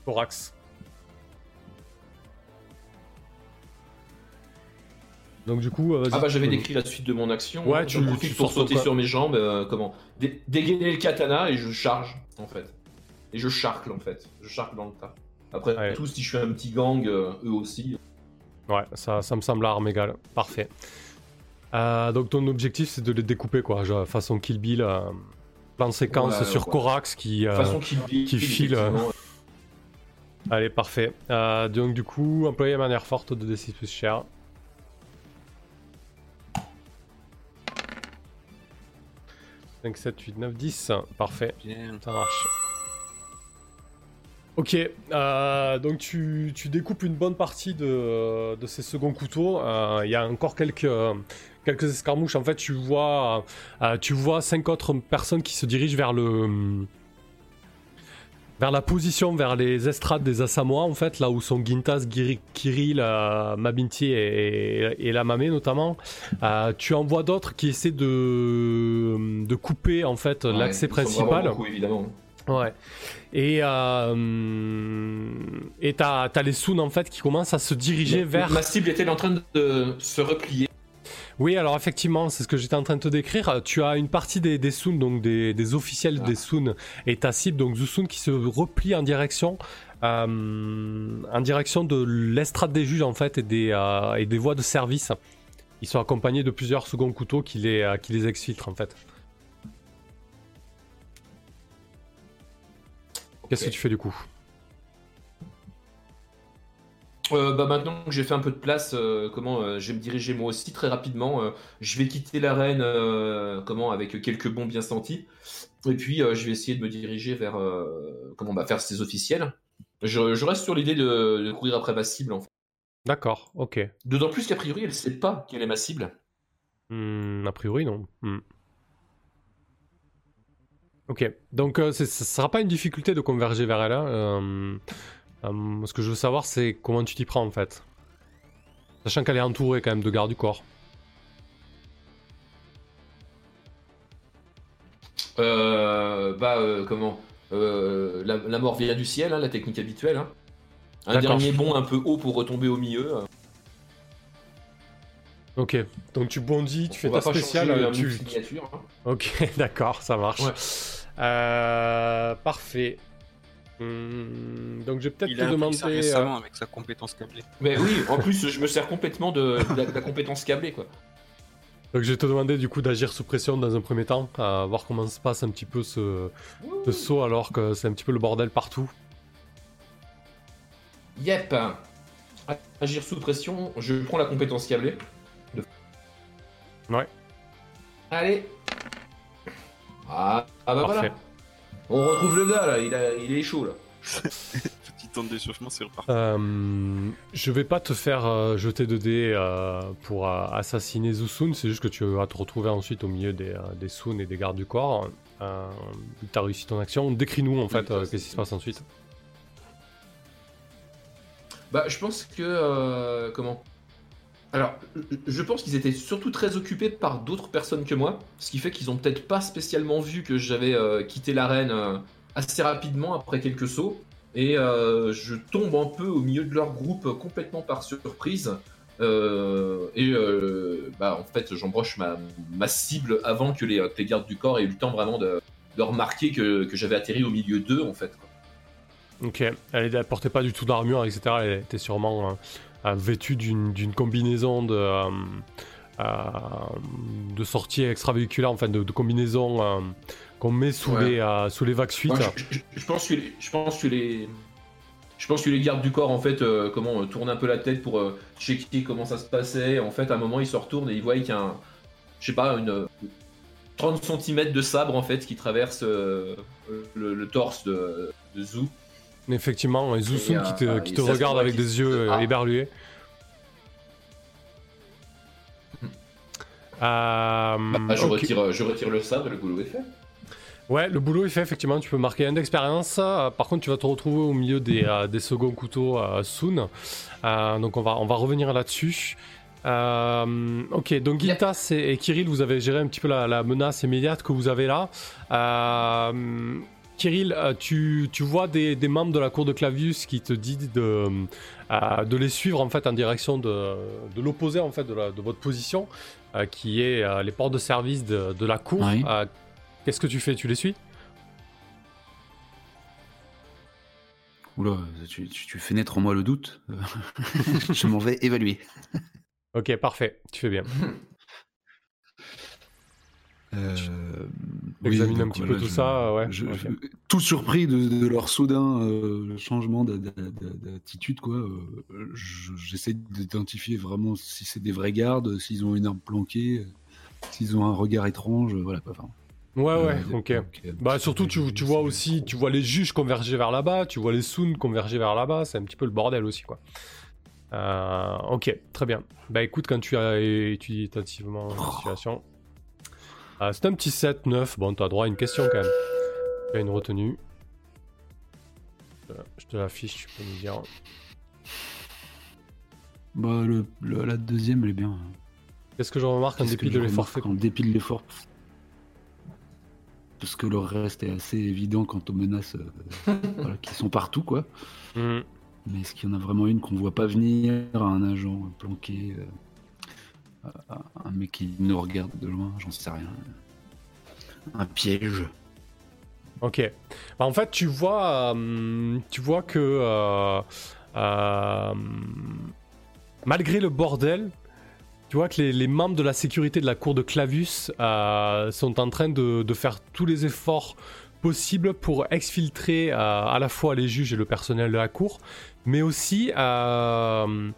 thorax. Donc du coup, euh, vas-y, Ah bah j'avais décrit la suite de mon action. Ouais, tu- tu pour sauter sur mes jambes. euh, comment? Dé- Dégainer le katana et je charge en fait. Et je charcle en fait. Je charcle dans le tas. Après Ouais. tout, si je fais un petit gang, euh, eux aussi. Ouais, ça, ça me semble arme égale. Parfait. Euh, donc ton objectif c'est de les découper quoi, genre, façon Kill Bill, plan de séquence Ouais, sur. Corax qui... Façon, qui, file. Allez, parfait. Donc du coup, employer manière forte de D6 plus cher. « 5, 7, 8, 9, 10. Parfait. Bien. Ça marche. Ok, euh, donc tu, tu découpes une bonne partie de, de ces seconds couteaux. Euh, Il y a encore quelques, quelques escarmouches. En fait, tu vois, euh, tu vois cinq autres personnes qui se dirigent vers le vers la position, vers les estrades des Assamois, en fait, là où sont Gintas, Giri- Kirill, euh, Mabinti et, et, et Lamame notamment. Euh, tu en vois d'autres qui essaient de, de couper en fait Ouais, l'accès principal. beaucoup, évidemment. Ouais. Et euh, et t'as t'as les Soons en fait qui commencent à se diriger vers. Ma cible était en train de se replier. Oui, alors effectivement, c'est ce que j'étais en train de te décrire. Tu as une partie des, des Soons, donc des, des officiels Ah. des Soons, et ta cible, donc Zusun, qui se replie en direction, euh, en direction de l'estrade des juges en fait et des, euh, et des voies de service. Ils sont accompagnés de plusieurs seconds couteaux qui les, euh, qui les exfiltrent en fait. Qu'est-ce que tu fais du coup? Euh, bah maintenant que j'ai fait un peu de place, euh, comment euh, je vais me diriger moi aussi très rapidement. je vais quitter l'arène, comment avec quelques bons bien sentis, et puis je vais essayer de me diriger vers comment bah, faire ces officiels. Je, je reste sur l'idée de, de courir après ma cible. En fait. D'accord, ok. D'autant plus qu'a priori elle sait pas quelle est ma cible. Hmm, a priori, non. Hmm. Ok, donc c'est- ça sera pas une difficulté de converger vers elle. hein, ce que je veux savoir, c'est comment tu t'y prends en fait. Sachant qu'elle est entourée quand même de gardes du corps. Euh, bah, euh, comment Euh, la, la mort vient du ciel, hein, la technique habituelle. hein. Un dernier bond un peu haut pour retomber au milieu. Ok, donc tu bondis, tu fais On ta pas spéciale. euh, tu... signature. hein. Ok, d'accord, ça marche. Ouais. Euh, parfait. Hum, donc je vais peut-être Il te demander. ça euh, avec sa compétence câblée. Mais oui, en plus, je me sers complètement de, de la, de la compétence câblée, quoi. Donc je vais te demander du coup d'agir sous pression dans un premier temps, à voir comment se passe un petit peu ce, ce saut alors que c'est un petit peu le bordel partout. Yep. Agir sous pression, je prends la compétence câblée. De- Ouais. Allez. Ah, ah bah Parfait. voilà. On retrouve le gars là, il, a- il est chaud là. Petit temps d'échauffement, c'est reparti. Euh, je vais pas te faire euh, jeter de dés euh, pour euh, assassiner Zusun, c'est juste que tu vas te retrouver ensuite au milieu des, euh, des Sun et des gardes du corps. Euh, tu as réussi ton action. Décris-nous en fait euh, qu'est-ce qui se passe ensuite. Bah, je pense que. euh, comment Alors, je pense qu'ils étaient surtout très occupés par d'autres personnes que moi, ce qui fait qu'ils ont peut-être pas spécialement vu que j'avais euh, quitté l'arène euh, assez rapidement après quelques sauts. Et euh, je tombe un peu au milieu de leur groupe complètement par surprise. Et bah, en fait, j'embroche ma, cible avant que les, gardes du corps aient eu le temps vraiment de, remarquer que, j'avais atterri au milieu d'eux, en fait. Ok, elle, elle portait pas du tout d'armure, etc. Elle était sûrement vêtue d'une combinaison de, euh, euh, de sortie extravéhiculaire, enfin de, de combinaison euh, qu'on met sous, Ouais. les, sous les vagues suites. Ouais, je, je- je pense que les, je pense que les, je pense que les gardes du corps en fait, euh, comment euh, tournent un peu la tête pour euh, checker comment ça se passait. En fait, à un moment, ils se retournent et ils voient qu'il y a un, je sais pas, une euh, 30 cm de sabre en fait qui traverse le, le torse de, de Zou. Effectivement, et Zusun qui euh, te, qui se regarde avec des yeux euh, Ah. éberlués. Euh, Bah, je, ok. retire, je retire le sabre, le boulot est fait. Ouais, le boulot est fait, effectivement, tu peux marquer un d'expérience. Euh, par contre, tu vas te retrouver au milieu des, euh, des seconds couteaux euh, soon. Euh, donc on va, on va revenir là-dessus. Euh, ok, donc et, et Kirill, vous avez géré un petit peu la, la menace immédiate que vous avez là. Kirill, euh, tu, tu vois des, des membres de la cour de Clavius qui te disent de, euh, de les suivre en fait en direction de, de l'opposé en fait de, la- de votre position, euh, qui est les portes de service de, de la cour. Oui. Qu'est-ce que tu fais? Tu les suis? Oula, tu, tu- tu fais naître en moi le doute. Je m'en vais évaluer. Ok, parfait, tu fais bien. Euh, Examine un petit voilà, peu tout je- ça, ouais, je- ok. je- tout surpris de, de leur soudain euh, changement d'a- d'a- d'a- d'attitude, quoi. euh, je- J'essaie d'identifier vraiment si c'est des vrais gardes, s'ils ont une arme planquée, euh, s'ils ont un regard étrange, euh, voilà. enfin, Ouais, euh, ouais, des- ok. euh, Bah surtout tu, vois aussi, tu vois les juges converger vers là-bas, tu vois les Soons converger vers là-bas, c'est un petit peu le bordel aussi quoi. Euh, ok, très bien. Bah écoute, quand tu as étudié attentivement la situation, euh, c'est un petit 7-9, bon t'as droit à une question quand même. Tu as une retenue. Euh, Je te l'affiche, tu peux me dire. Bah, le, le- la deuxième, elle est bien. Qu'est-ce que je remarque en dépit que de l'effort remarque fait En dépit de l'effort. Parce que le reste est assez évident quant aux menaces euh, voilà, qui sont partout, quoi. Hmm. Mais est-ce qu'il y en a vraiment une qu'on voit pas venir Un agent planqué euh, un- Un mec qui nous regarde de loin J'en sais rien. Un piège Ok. Bah, en fait, tu vois, euh, tu vois que euh, euh, malgré le bordel, tu vois que les, membres de la sécurité de la cour de Clavus euh, sont en train de, faire tous les efforts possibles pour exfiltrer euh, à la fois les juges et le personnel de la cour, mais aussi euh,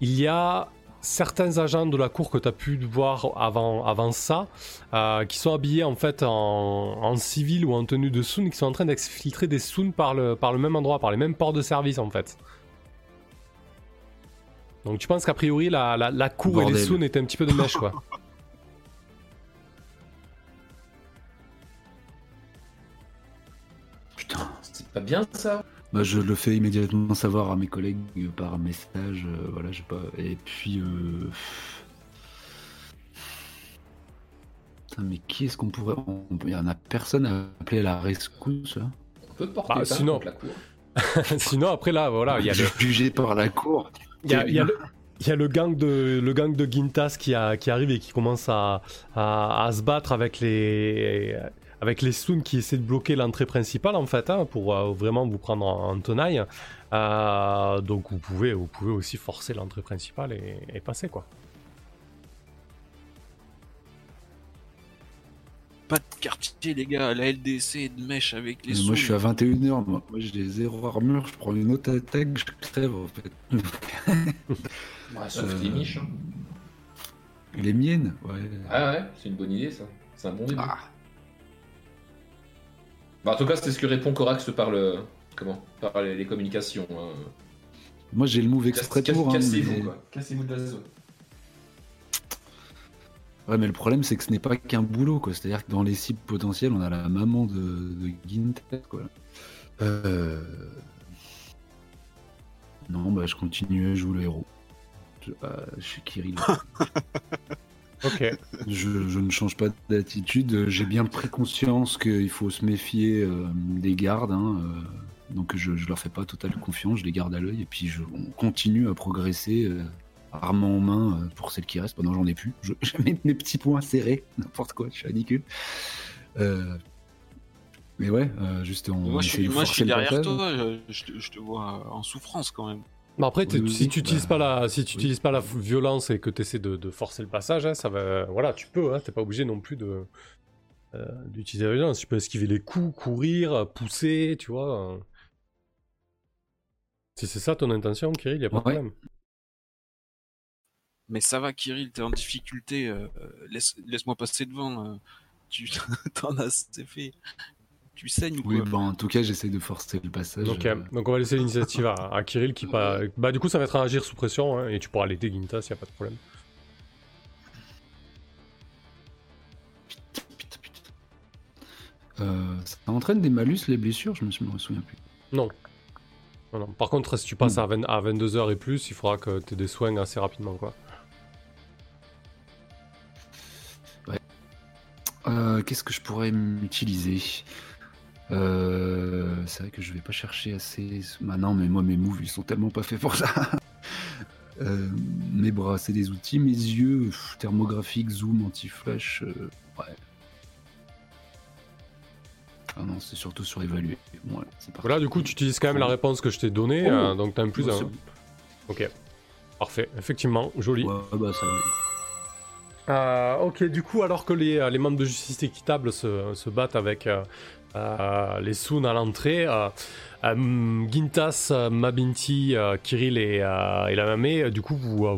il y a certains agents de la cour que tu as pu voir avant, avant ça, euh, qui sont habillés en fait en, en civil ou en tenue de Soon, qui sont en train d'exfiltrer des Soon par le, par le même endroit, par les mêmes ports de service en fait. Donc tu penses qu'a priori la, la, la cour et les. Soon étaient un petit peu de mèche quoi. Putain. C'est pas bien ça Bah, je le fais immédiatement savoir à mes collègues par message. euh, voilà, j'ai pas. Et puis. euh, Putain, mais qui est-ce qu'on pourrait. on- Il y en a personne à appeler à la rescousse là On peut porter Bah, sinon- contre la cour. Sinon, après là, voilà, il y a le, Jugé par la cour. il y a- il y a le, il y a le gang de le gang de Gintas qui, a, qui arrive et qui commence à, à, à se battre avec les avec les Soons qui essaient de bloquer l'entrée principale en fait hein, pour euh, vraiment vous prendre en, en tenaille. Euh, donc vous pouvez vous pouvez aussi forcer l'entrée principale et, et passer quoi. Pas de quartier, les gars. La LDC est de mèche avec les sous. moi je suis à 21h, moi, moi j'ai zéro armure, je prends une autre attaque, je crève en fait. Ouais, sauf Euh, les miches. hein. Les miennes, ouais. Ah ouais, c'est une bonne idée ça. C'est un bon début. Ah. Bah, en tout cas, c'est ce que répond Corax par le. Comment Par les, les communications. hein. Moi j'ai le move exprès Casse- hein, Cassez-vous mais- quoi. Cassez-vous de la zone. Ouais, mais le problème c'est que ce n'est pas qu'un boulot, quoi. C'est-à-dire que dans les cibles potentielles, on a la maman de, de Gintet, quoi. Euh... Non, bah je continue, je joue le héros. Je, ah, je suis Kirill. Ok. je, je ne change pas d'attitude. J'ai bien pris conscience qu'il faut se méfier euh, des gardes. hein, euh, donc je, je leur fais pas totale confiance, je les garde à l'œil et puis je, on continue à progresser euh, armement en main euh, pour celles qui restent. Pendant j'en ai plus. Je, j'ai mes, mes petits points serrés, n'importe quoi, je suis ridicule. Euh, mais ouais, euh, juste on Moi, je suis, moi, je suis derrière toi. Je, je te, je te vois en souffrance quand même. Mais après, t'es- Oui, oui, si tu n'utilises bah, pas la, si tu oui. utilises pas la violence et que tu essaies de, de forcer le passage, hein, ça va, voilà, tu peux, hein, t'es pas obligé non plus de euh, d'utiliser la violence. Tu peux esquiver les coups, courir, pousser, tu vois. euh. Si c'est ça ton intention, Kirill, y a pas de problème. Mais ça va, Kirill, t'es en difficulté. euh, laisse, laisse-moi passer devant. euh, tu t'en as assez fait. Tu saignes ou quoi Oui, bah, en tout cas, j'essaie de forcer le passage. Donc, euh, euh, donc on va laisser l'initiative à, à Kirill qui pas. Bah du coup ça va être à agir sous pression hein, et tu pourras l'aider Gintas, y a pas de problème. putain, putain. Euh, ça entraîne des malus les blessures, je me, souviens plus. Non. Non, non. Par contre, si tu passes à, 20 à 22h et plus, il faudra que tu aies des soins assez rapidement quoi. Euh, Qu'est-ce que je pourrais m'utiliser? Euh, C'est vrai que je vais pas chercher assez. Bah non, mais moi mes moves ils sont tellement pas faits pour ça. Euh, mes bras c'est des outils, mes yeux pff, thermographique, zoom, anti-flash. euh, ouais. Ah non, c'est surtout sur évaluer. Ouais, parti. Voilà, du coup, tu utilises quand même la réponse que je t'ai donnée, Oh. donc t'as un plus Ouais, un. bon. Ok. Parfait, effectivement, joli. Ouais, bah ça va. Euh, ok, du coup, alors que les, les membres de justice équitable se, se battent avec euh, les Soons à l'entrée, euh, euh, Gintas, euh, Mabinti, euh, Kirill et, euh, et la Mamé, euh, du coup, vous, euh,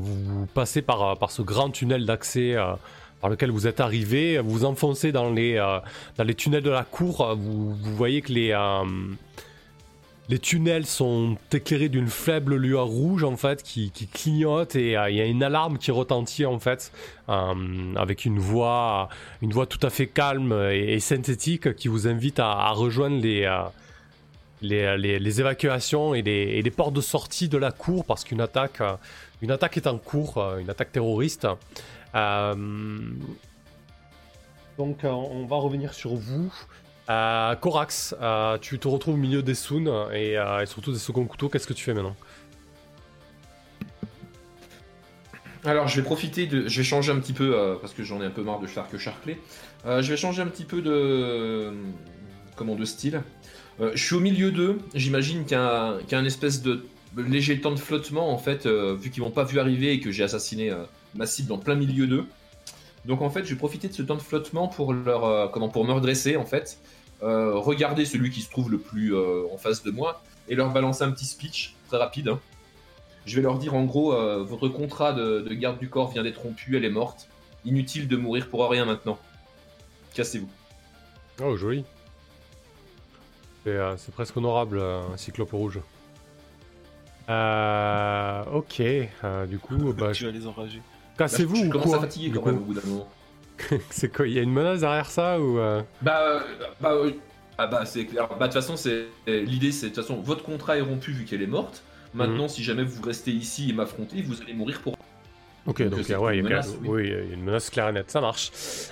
passez par, euh, ce grand tunnel d'accès euh, par lequel vous êtes arrivé, vous vous enfoncez dans les, euh, tunnels de la cour, euh, vous, voyez que les, euh, les tunnels sont éclairés d'une faible lueur rouge en fait qui, clignote et euh, il y a une alarme qui retentit en fait euh, avec une voix, une voix tout à fait calme et, synthétique qui vous invite à, rejoindre les, euh, les, les- évacuations et les, portes de sortie de la cour parce qu'une attaque, une attaque est en cours, une attaque terroriste. Donc on va revenir sur vous. Euh, Corax, euh, tu te retrouves au milieu des Soons et, euh, et surtout des seconds couteaux. Qu'est-ce que tu fais maintenant? Alors, je vais profiter de. Je vais changer un petit peu, euh, parce que j'en ai un peu marre de faire que charcler. Euh, je vais changer un petit peu de. Comment de style. Euh, je suis au milieu d'eux. J'imagine qu'il y, a un- espèce de léger temps de flottement, en fait, euh, vu qu'ils m'ont pas vu arriver et que j'ai assassiné euh, ma cible en plein milieu d'eux. Donc, en fait, je vais profiter de ce temps de flottement pour, leur, euh, comment, pour me redresser, en fait. Euh, regarder celui qui se trouve le plus euh, en face de moi et leur balancer un petit speech très rapide. hein. Je vais leur dire en gros, euh, votre contrat de, de garde du corps vient d'être rompu, elle est morte. Inutile de mourir pour rien maintenant. Cassez-vous. Oh, joli. C'est euh, c'est presque honorable, euh, un cyclope rouge. Euh, ok, euh, du coup, bah, Tu vas les enrager. Cassez-vous je ou commence quoi à fatiguer du quand même au bout d'un moment. C'est quoi Il y a une menace derrière ça ou euh, Bah, euh, bah euh, Ah bah c'est clair. Bah de toute façon, c'est l'idée, c'est de toute façon votre contrat est rompu vu qu'elle est morte. Maintenant, si jamais vous restez ici et m'affrontez, vous allez mourir pour. Ok, Donc, donc, euh, ouais, une il y a menace, bien- oui. oui, il y a une menace claire et nette, ça marche.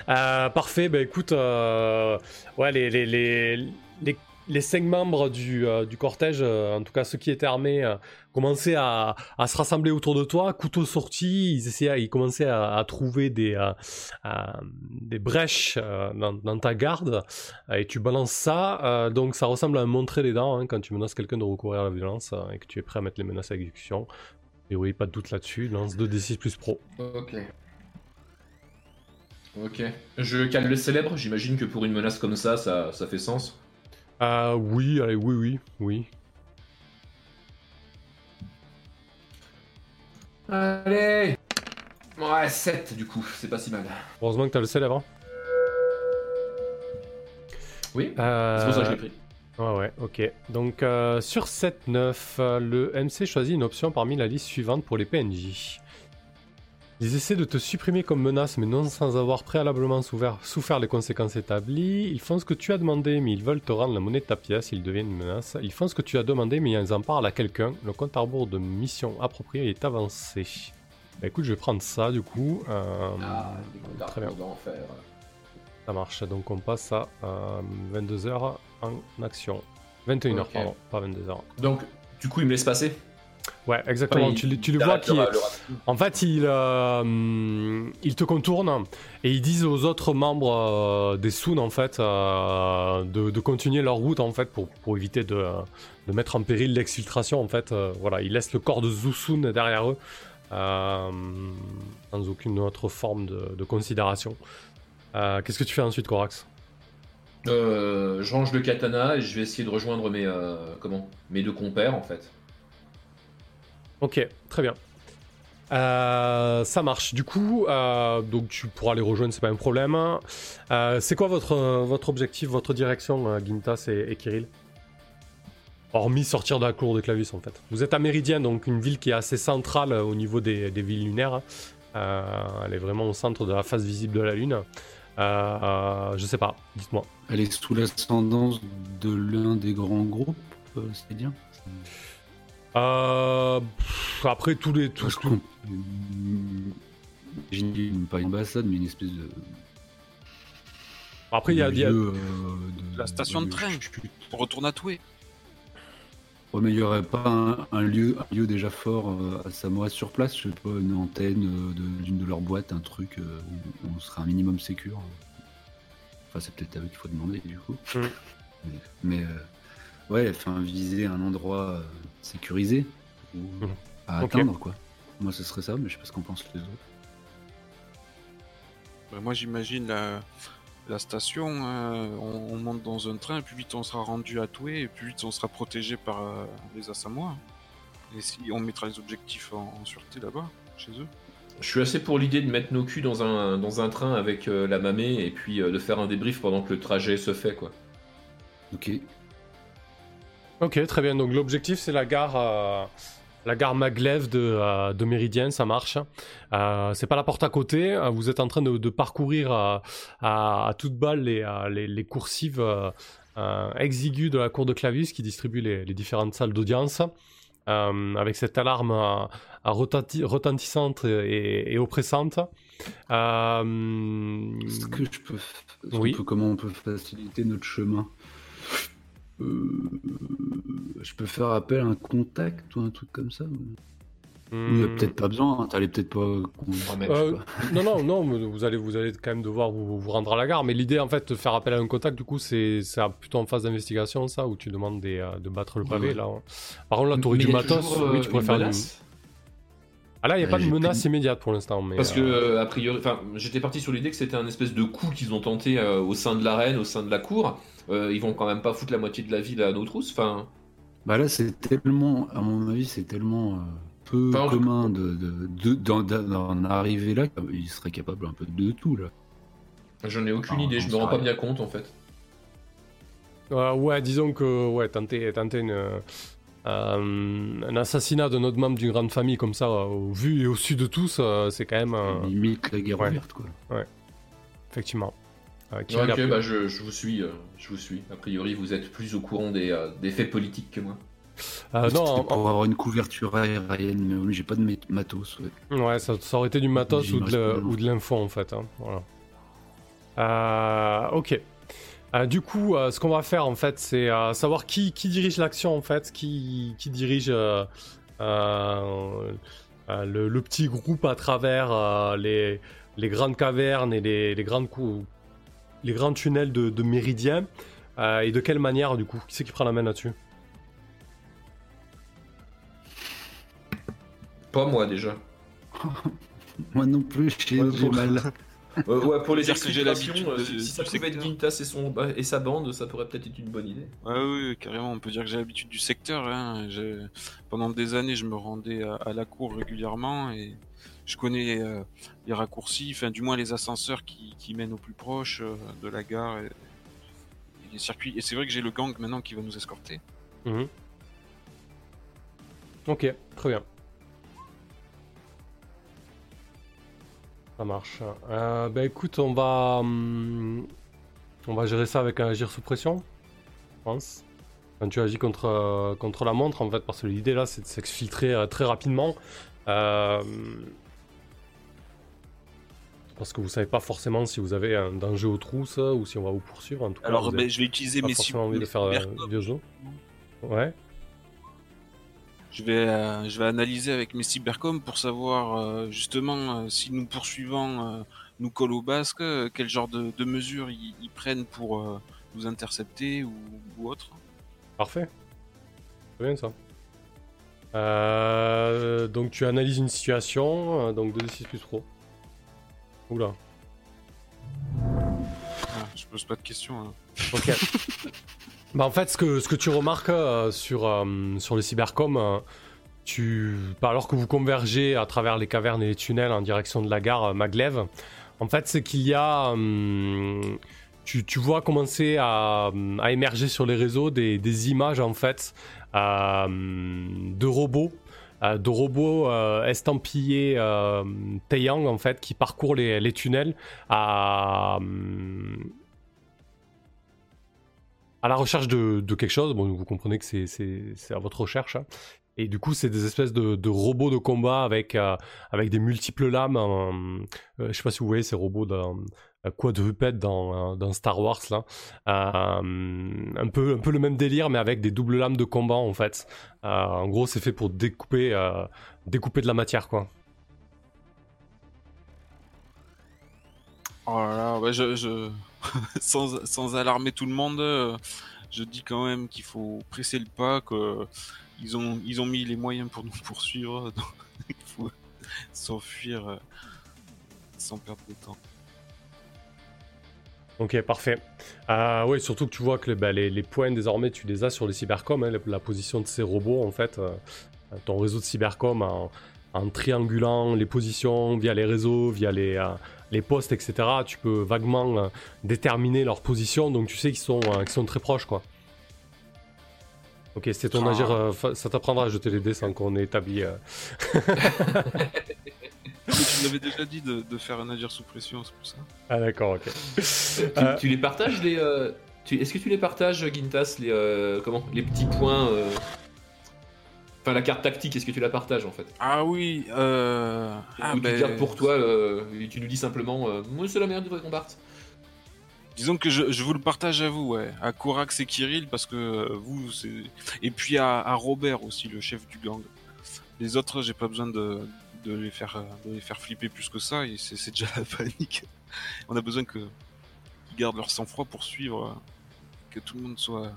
Euh, parfait, bah écoute, ouais, les, les, les, les, les cinq membres du, euh, cortège, euh, en tout cas ceux qui étaient armés, euh, commençaient à, se rassembler autour de toi, couteau sorti, ils, essayaient, ils commençaient à, trouver des, des brèches dans, ta garde, et tu balances ça, donc ça ressemble à montrer les dents hein, quand tu menaces quelqu'un de recourir à la violence et que tu es prêt à mettre les menaces à exécution. Et oui, pas de doute là-dessus, lance 2d6 plus pro. Ok. Ok. Je cale le célèbre. J'imagine que pour une menace comme ça, ça fait sens. Ah oui, allez, oui, oui, oui. Allez. Ouais, 7 du coup. C'est pas si mal. Heureusement que t'as le célèbre. hein. Oui. Euh, C'est pour ça que je l'ai pris. Ouais, ouais, ok. Donc euh, sur 7-9, euh, le MC choisit une option parmi la liste suivante pour les PNJ. Ils essaient de te supprimer comme menace, mais non sans avoir préalablement souffert, souffert les conséquences établies. Ils font ce que tu as demandé, mais ils veulent te rendre la monnaie de ta pièce, ils deviennent une menace. Ils font ce que tu as demandé, mais ils en parlent à quelqu'un. Le compte à rebours de mission approprié est avancé. Bah écoute, je vais prendre ça du coup. Euh, Ah, très bien. d'enfer. Ça marche, donc on passe à 22h en action. 21h, Ok. pardon, pas 22h. Donc, du coup, il me laisse passer? Ouais, exactement. Enfin, tu, il- tu le vois qui. En fait, il, euh, il te contourne et ils disent aux autres membres euh, des Soon en fait euh, de, de continuer leur route en fait pour, pour éviter de, de mettre en péril l'exfiltration en fait. Euh, voilà, ils laissent le corps de Zusun derrière eux euh, sans aucune autre forme de, de considération. Euh, Qu'est-ce que tu fais ensuite, Corax? Euh, je range le katana et je vais essayer de rejoindre mes, euh, comment? Mes deux compères en fait. Ok, très bien. Euh, ça marche. Du coup, euh, donc tu pourras les rejoindre, c'est pas un problème. Euh, c'est quoi votre, votre objectif, votre direction, Gintas et, et Kirill? Hormis sortir de la cour de Clavius, en fait. Vous êtes à Méridien, donc une ville qui est assez centrale au niveau des, des villes lunaires. Elle est vraiment au centre de la face visible de la Lune. Je sais pas, dites-moi. Elle est sous l'ascendance de l'un des grands groupes, c'est bien? Euh, pff, après, tous les. Tous, pas une ambassade, mais une espèce de. Après, il y a. il y a- lieu, euh, de- La station de de train. chute. On retourne à Toué. Ouais, mais il y aurait pas un, un lieu, un lieu déjà fort euh, à Samoa sur place, je sais pas, une antenne euh, de- d'une de, leurs boîtes, un truc euh, où on serait un minimum sécure. Enfin, c'est peut-être à eux qu'il faut demander du coup. Mm. Mais, mais, euh, ouais, enfin, viser un endroit euh, sécurisé ou Mm. à Ok. atteindre quoi. Moi, ce serait ça, mais je sais pas ce qu'en pensent les autres. Bah, moi, j'imagine la, la station. euh, on, on monte dans un train, et plus vite on sera rendu à Toué, et plus vite on sera protégé par euh, les Assamois. Et si on mettra les objectifs en, en sûreté là-bas, chez eux. Je suis assez pour l'idée de mettre nos culs dans un, dans un train avec euh, la mamée et puis euh, de faire un débrief pendant que le trajet se fait quoi. Ok. Ok, très bien. Donc l'objectif, c'est la gare, euh, la gare Maglev de, euh, de Méridien, ça marche. Euh, c'est pas la porte à côté. euh, Vous êtes en train de, de parcourir euh, à, à toute balle les, euh, les, les coursives exiguës de la cour de Clavius qui distribue les, les différentes salles d'audience. avec cette alarme retenti- retentissante et, et oppressante. Est-ce que je peux, Oui. qu'on peut- comment on peut faciliter notre chemin? Je peux faire appel à un contact ou un truc comme ça Il n'y a hmm, peut-être pas besoin, hein, t'allais peut-être pas. Ah, Euh, pas. non, non, non, mais vous allez, vous allez quand même devoir vous, vous rendre à la gare. Mais l'idée, en fait, de faire appel à un contact, du coup, c'est plutôt en phase d'investigation, ça, où tu demandes des, euh, de battre le pavé. Ouais. Là. Par contre, là, t'aurais Mais du matos. toujours, euh, oui, tu pourrais faire une- menace Ah là, il n'y a Ouais, pas de menace immédiate pour l'instant. mais, Parce que euh, euh, a priori, enfin, j'étais parti sur l'idée que c'était un espèce de coup qu'ils ont tenté euh, au sein de l'arène, au sein de la cour. Euh, ils vont quand même pas foutre la moitié de la ville à nos trousses. Enfin, Bah là, c'est tellement, à mon avis, c'est tellement euh, peu Enfin, commun de, de, de- d'en, d'en arriver là. Il serait capable un peu de tout là. j'en ai aucune Ah, idée. Je me rends pas bien compte en fait. euh, ouais, disons que ouais, tenter, tenter une, euh, un assassinat d'un autre membre d'une grande famille comme ça, au vu et au su de tous, c'est quand même. euh, Limite la guerre ouais. ouverte quoi. effectivement. Euh, qui Ok, bah je, je vous suis, euh, je vous suis. A priori, vous êtes plus au courant des, euh, des faits politiques que moi. Euh, non, en- pour avoir une couverture aérienne, mais j'ai pas de matos. ouais. Ouais, ça, ça aurait été du matos ou de, l'info en fait. hein, Voilà. Euh, ok. Euh, du coup, euh, ce qu'on va faire en fait, c'est euh, savoir qui, qui dirige l'action en fait, qui, qui dirige euh, euh, euh, le, le petit groupe à travers euh, les, les grandes cavernes et les, les grandes cou- les grands tunnels de, de Méridien. Euh, et de quelle manière du coup Qui c'est qui prend la main là-dessus? Pas moi déjà. Moi non plus, j'ai Ouais, pour- mal. Euh, ouais, pour les explications, l'habitude euh, si, ça pouvait être. Gintas et, son, bah, et sa bande, ça pourrait peut-être être une bonne idée. Ouais, oui, carrément. On peut dire que j'ai l'habitude du secteur. Hein. Pendant des années, je me rendais à, à la cour régulièrement et je connais euh, les raccourcis, enfin du moins les ascenseurs qui, mènent au plus proche euh, de la gare et, les circuits. Et c'est vrai que j'ai le gang maintenant qui va nous escorter. Mhm. Ok, très bien. Ça marche. Euh, bah écoute, on va, hum, on va gérer ça avec un agir sous pression, je pense. Quand tu agis contre, contre la montre, en fait, parce que l'idée là, c'est de s'exfiltrer euh, très rapidement. Euh, parce que vous savez pas forcément si vous avez un danger aux trousses ou si on va vous poursuivre. En tout cas, Alors, ben, je vais utiliser mes forcément envie de faire euh, cybercoms. vieux jeu. Ouais. Je vais, euh, je vais analyser avec mes cybercoms pour savoir euh, justement euh, si nous poursuivants euh, nous collent au basque, euh, quel genre de, de mesures ils, ils prennent pour euh, nous intercepter ou, ou autre. Parfait. C'est bien ça. Euh, donc tu analyses une situation, euh, donc 2d6 plus pro. Oula. Ah, je pose pas de questions. hein. Ok. bah en fait, ce que, ce que tu remarques euh, sur, euh, sur le cybercom, euh, tu, bah, alors que vous convergez à travers les cavernes et les tunnels en direction de la gare Maglev, en fait, c'est qu'il y a... hum, tu, tu vois commencer à, à émerger sur les réseaux des, des images en fait de robots, de robots euh, estampillés euh, Taeyang en fait qui parcourent les, tunnels à, à la recherche de, de quelque chose. Bon, vous comprenez que c'est- à votre recherche. hein. Et du coup, c'est des espèces de, de robots de combat avec, euh, avec des multiples lames. euh, euh, je sais pas si vous voyez ces robots dans euh, quadrupèdes dans, euh, dans Star Wars là. Euh, un, peu, le même délire, mais avec des doubles lames de combat en fait. En gros, c'est fait pour découper, découper de la matière quoi. Oh là là, je, je... sans, alarmer tout le monde, je dis quand même qu'il faut presser le pas, que ils ont, ils ont mis les moyens pour nous poursuivre, donc il faut s'enfuir sans perdre de temps. Ok, parfait. Euh, oui, surtout que tu vois que les, bah, les, les points désormais tu les as sur les cybercoms, hein, la, la position de ces robots en fait, euh, ton réseau de cybercom en, en triangulant les positions via les réseaux, via les, euh, les postes, etc. Tu peux vaguement euh, déterminer leur position, donc tu sais qu'ils sont, euh, qu'ils sont très proches quoi. Ok, c'était ton Ah. agir, ça t'apprendra à jeter les dés sans qu'on ait établi. Mais tu m'avais déjà dit de, de faire un agir sous pression, c'est pour ça. Ah d'accord, ok. Tu, Euh. tu les partages les. euh, Est-ce que tu les partages, Gintas, les euh, comment, les petits points. euh, Enfin, la carte tactique, est-ce que tu la partages en fait? Ah oui, euh... ah, Ou tu ben, gardes pour toi euh, et tu nous dis simplement euh, Moi, c'est la meilleure du qu'on parte. Disons que je, je vous le partage à vous, ouais. À Korax et Kirill, parce que vous, c'est... Et puis à, à Robert aussi, le chef du gang. Les autres, j'ai pas besoin de, de, les faire, euh, de les faire flipper plus que ça, et c'est, déjà la panique. On a besoin que qu'ils gardent leur sang-froid pour suivre, euh, que tout le monde soit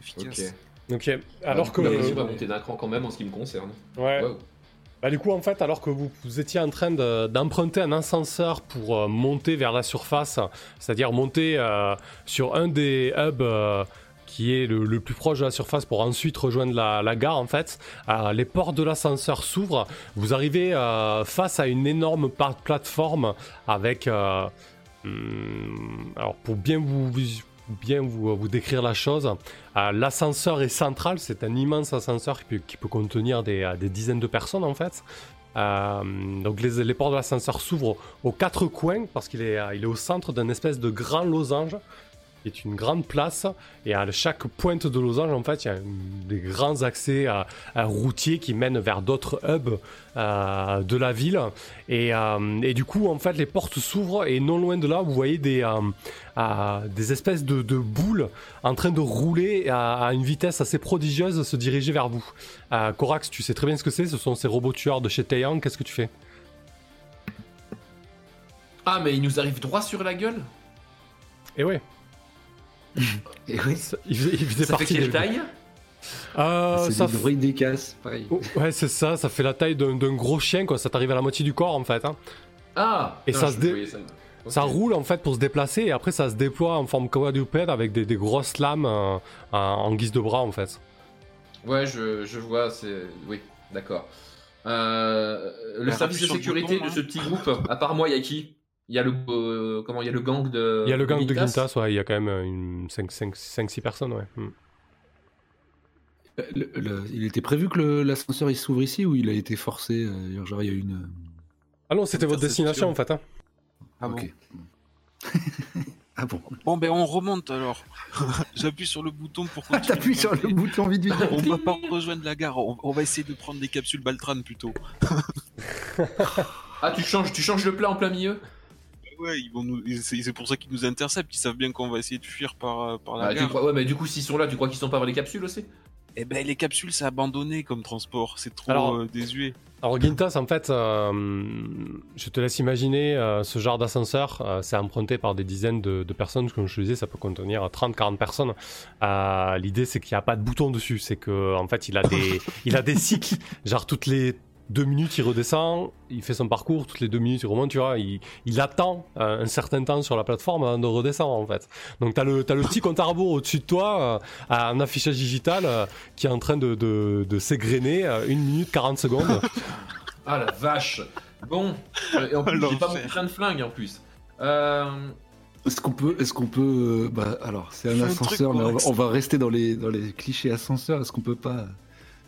efficace. Ok, alors que. La pression va monter d'un cran quand même en ce qui me concerne. Ouais. Wow. Bah du coup en fait alors que vous, vous étiez en train de- d'emprunter un ascenseur pour euh, monter vers la surface, c'est-à-dire monter euh, sur un des hubs euh, qui est le, plus proche de la surface pour ensuite rejoindre la, la gare en fait, euh, les portes de l'ascenseur s'ouvrent, vous arrivez euh, face à une énorme plateforme avec... euh, hum, alors pour bien vous, bien vous, décrire la chose. L'ascenseur est central, c'est un immense ascenseur qui peut, contenir des, des dizaines de personnes en fait. Donc les, les portes de l'ascenseur s'ouvrent aux quatre coins parce qu'il est, il est au centre d'un espèce de grand losange qui est une grande place et à chaque pointe de losange en fait il y a des grands accès à, à routiers qui mènent vers d'autres hubs euh, de la ville. Et, euh, et du coup en fait les portes s'ouvrent et non loin de là vous voyez des, euh, des espèces de, de boules en train de rouler à, à une vitesse assez prodigieuse se diriger vers vous. Corax, tu sais très bien ce que c'est, ce sont ces robots tueurs de chez Taeyang, qu'est-ce que tu fais? Ah, mais il nous arrive droit sur la gueule? Eh ouais, Et oui, ça- il, faisait- il faisait Ça fait quelle des- taille Euh, c'est ça des f- droïdes des casses, pareil. Oh, Ouais, c'est ça, ça fait la taille d'un gros chien, quoi. Ça t'arrive à la moitié du corps, en fait. hein. Ah Et non, ça je se dé- voyais ça. Ok. Ça roule, en fait, pour se déplacer, et après, ça se déploie en forme quadrupède avec des, des grosses lames euh, en, en guise de bras, en fait. Ouais, je, je vois, c'est. Oui, d'accord. Euh, le Bah, service de sécurité bouton, de hein. ce petit groupe, à part moi, il y a qui? Il y a le. euh, comment Il y a le gang de. Il y a le gang de Gintas ouais, il y a quand même 5-6 personnes, ouais. Hmm. Le- le- il était prévu que l'ascenseur il s'ouvre ici ou il a été forcé euh, Genre, il y a une. Ah non, c'était votre destination, en fait. Hein. Ah bon ah bon Bon, ben on remonte alors. J'appuie sur le bouton pour Ah, continuer. t'appuies sur le bouton vite vite. On va pas rejoindre la gare, on, on va essayer de prendre des capsules Baltran plutôt. Ah, tu changes, tu changes le plat en plein milieu? Ouais, ils vont nous... c'est pour ça qu'ils nous interceptent, ils savent bien qu'on va essayer de fuir par, euh, par la Ah, gare. crois... Ouais, mais du coup, s'ils sont là, tu crois qu'ils sont pas vers les capsules aussi? Eh ben les capsules c'est abandonné comme transport, c'est trop Alors- euh, désuet. Alors Gintas, en fait, euh, je te laisse imaginer euh, ce genre d'ascenseur, euh, c'est emprunté par des dizaines de, de personnes, comme je te disais, ça peut contenir 30-40 personnes. Euh, L'idée c'est qu'il n'y a pas de bouton dessus, c'est que en fait il a des, il a des cycles, genre toutes les deux minutes il redescend, il fait son parcours, toutes les deux minutes il remonte, tu vois, il, il attend euh, un certain temps sur la plateforme avant de redescendre en fait. Donc t'as le, t'as le petit compte à rebours au-dessus de toi, euh, un affichage digital euh, qui est en train de, de, de s'égrener, euh, 1 minute 40 secondes. Ah la vache Bon, et en plus, j'ai pas mon train de flingue en plus. Euh... Est-ce qu'on peut, est-ce qu'on peut, bah alors c'est un ascenseur, mais on va, correct. on va rester dans les dans les clichés ascenseurs. Est-ce qu'on peut pas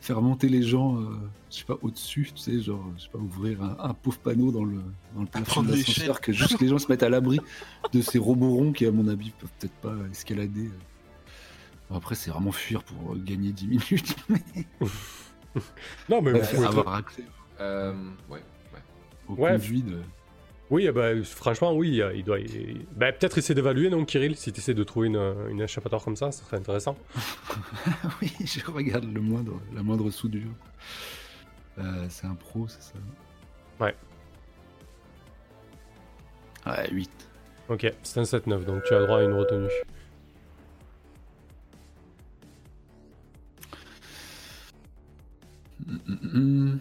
faire monter les gens, euh, je sais pas au-dessus, tu sais, genre, je sais pas ouvrir un, un pauvre panneau dans le dans le plafond de l'ascenseur, que juste les gens se mettent à l'abri de ces robots ronds qui, à mon avis, peuvent peut-être pas escalader. Bon, après, c'est vraiment fuir pour gagner 10 minutes. Non mais pouvez avoir accès euh, Ouais. au Ouais. conduit de. Oui, ben, franchement, oui, euh, il doit. il- ben, peut-être essayer d'évaluer, non, Kirill, si tu essaies de trouver une, une échappatoire comme ça, ça serait intéressant. oui, je regarde le moindre, la moindre soudure. Euh, c'est un pro, c'est ça? Ouais. Ouais, 8. Ok, c'est un 7-9, donc tu as droit à une retenue. Hum, hum, hum.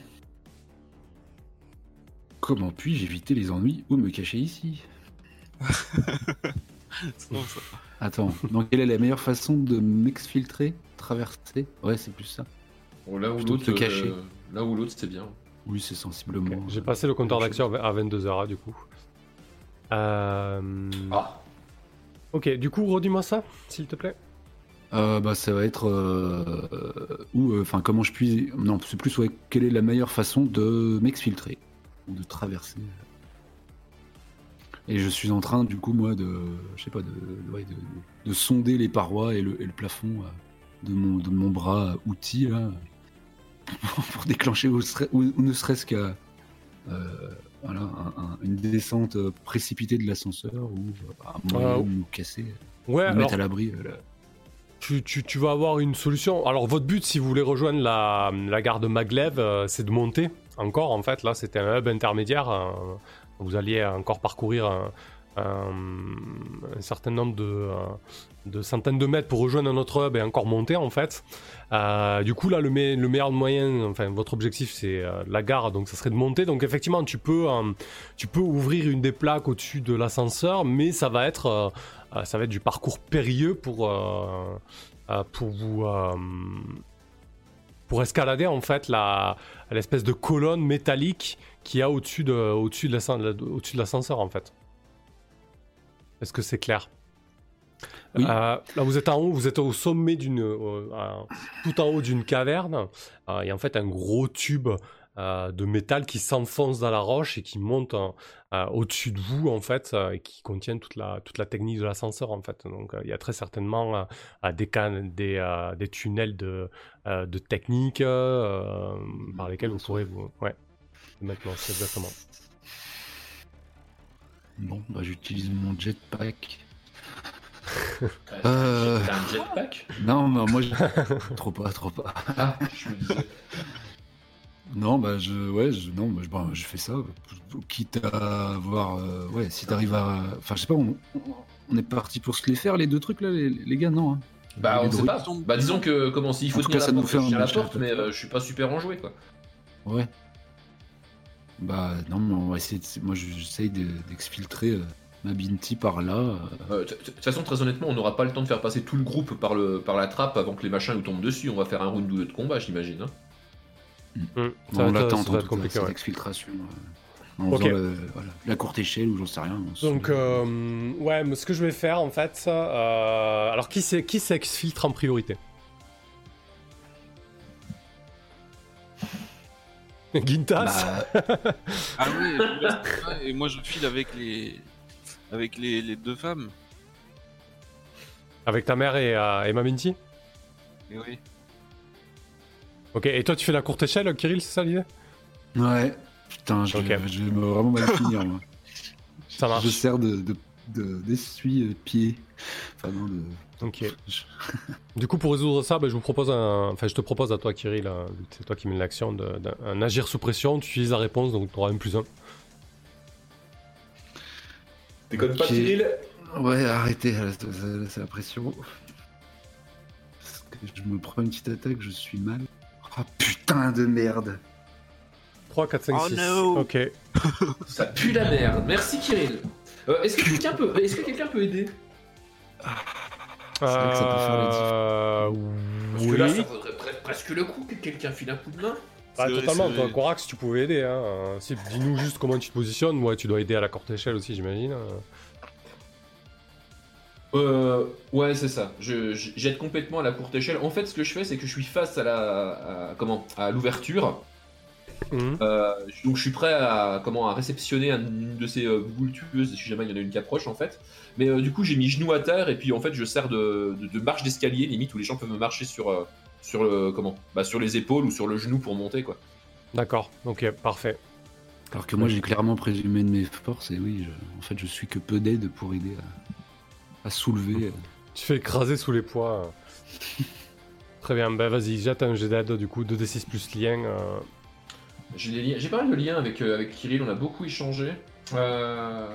Comment puis-je éviter les ennuis ou me cacher ici? C'est bon, ça. Attends, donc quelle est la meilleure façon de m'exfiltrer Traverser? Ouais, c'est plus ça. Bon, Plutôt te cacher. euh, l'un ou l'autre, c'est bien. Oui, c'est sensiblement. J'ai euh, passé le compteur d'action à 22h, du coup. Euh... Ah, Ok, du coup, redis-moi ça, s'il te plaît. Euh, bah, ça va être euh, euh, ou euh, enfin comment je puis non c'est plus ouais, quelle est la meilleure façon de m'exfiltrer? Ou de traverser et je suis en train du coup moi de je sais pas de, ouais, de, de sonder les parois et le, et le plafond euh, de mon de mon bras outil là pour déclencher ou, ne serait-ce qu'à euh, voilà un- un- une descente précipitée de l'ascenseur ou euh, un de nous casser Ouais, nous alors, mettre à l'abri tu, tu- tu vas avoir une solution. Alors, votre but, si vous voulez rejoindre la, la gare de Maglev, euh, c'est de monter encore, en fait. Là, c'était un hub intermédiaire. vous alliez encore parcourir un, certain nombre de, centaines de mètres pour rejoindre un autre hub et encore monter, en fait. Euh, du coup, là, le, me- le meilleur moyen, enfin, votre objectif, c'est euh, la gare, donc ça serait de monter. Donc, effectivement, tu peux, euh, tu peux ouvrir une des plaques au-dessus de l'ascenseur, mais ça va être, du parcours périlleux pour, pour vous, pour escalader en fait la l'espèce de colonne métallique qu'il y a au-dessus de, au-dessus de l'ascenseur en fait. Est-ce que c'est clair? Oui. Euh, là, vous êtes en haut, vous êtes au sommet d'une, euh, tout en haut d'une caverne. Euh, Il y a en fait un gros tube de métal qui s'enfonce dans la roche et qui monte au-dessus de vous en fait, euh, et qui contient toute la toute la technique de l'ascenseur en fait. Donc euh, il y a très certainement euh, euh, des can- des, euh, des tunnels de euh, de technique euh, par lesquels vous pourrez vous, ouais, maintenant c'est exactement. Bon, bah, j'utilise mon jetpack. Euh. t'as un jetpack? Non, mais moi, je... trop pas, trop pas. Ah, je me disais. Non, bah, je, ouais, je, non, bah, je, bah, je fais ça. Quitte à voir, euh, ouais, si t'arrives à, enfin, je sais pas, on, on est parti pour se les faire les deux trucs là, les, les gars, non hein Bah, Les on sait pas. Bah, disons que, comment, s'il faut En tout tenir cas, la ça nous porte, fait je un tiens la porte, mais euh, je suis pas super enjoué, quoi. Ouais. Bah, non, mais on va essayer. De... Moi, je- j'essaye de- d'exfiltrer euh, ma Binti par là. euh. Euh, De toute façon, très honnêtement, on n'aura pas le temps de faire passer tout le groupe par, le, par la trappe avant que les machins nous tombent dessus. On va faire un round ou deux de combat, j'imagine. hein. Bon, ça on l'attend, en tout cas, cette exfiltration. euh, en Ok. faisant le- voilà, la courte échelle ou j'en sais rien. Donc, euh, ouais, mais ce que je vais faire en fait, euh, alors qui c'est qui s'exfiltre en priorité Gintas Bah, Ah oui, et moi je file avec les avec les, les deux femmes. Avec ta mère et, euh, et Maminti Et oui. Ok, et toi tu fais la courte échelle, Kirill, c'est ça l'idée? Ouais. Putain, je, Ok. je vais me vraiment mal finir. moi. Ça marche. Je sers de, de, de- d'essuie-pied. Enfin, non, de. Ok. Du coup, pour résoudre ça, ben, je vous propose un. Enfin, je te propose à toi, Kirill, hein, que c'est toi qui mène l'action, de- d'un un agir sous pression. Tu utilises la réponse, donc tu auras un plus un. Déconne pas. Cyril Ouais, arrêtez, c'est la pression. Parce que je me prends une petite attaque, je suis mal. Oh putain de merde. 3, 4, 5, Oh 6. no. Ok. Ça pue la merde. Merci, Kirill. Euh, Est-ce que quelqu'un peut, est-ce que quelqu'un peut aider? C'est vrai que ça peut faire la diff. Euh, Parce que là, ça vaudrait pre- presque le coup que quelqu'un file un coup de main. Bah, totalement, toi. Corax, tu pouvais aider. Hein. Euh, si- Dis-nous juste comment tu te positionnes. Ouais, tu dois aider à la courte échelle aussi, j'imagine. Euh. Ouais, c'est ça. Je, complètement à la courte échelle. En fait, ce que je fais, c'est que je suis face à la, à- comment, à l'ouverture. Mhm. Euh, donc, je suis prêt à, comment, à réceptionner un- une de ces euh, boules tueuses si jamais il y en a une qui approche, en fait. Mais euh, du coup, j'ai mis genou à terre et puis en fait, je sers de, de, de marche d'escalier, limite où les gens peuvent me marcher sur, euh, sur le, comment, bah, sur les épaules ou sur le genou pour monter, quoi. D'accord, ok, parfait. Alors que moi j'ai clairement présumé de mes forces et oui, je- en fait je suis que peu d'aide pour aider à, à soulever. Tu fais écraser sous les poids. Très bien, bah vas-y, jette un jet d'aide du coup, 2d6 plus lien. euh. J'ai, pas mal de liens avec, euh, avec Kirill, on a beaucoup échangé. Euh,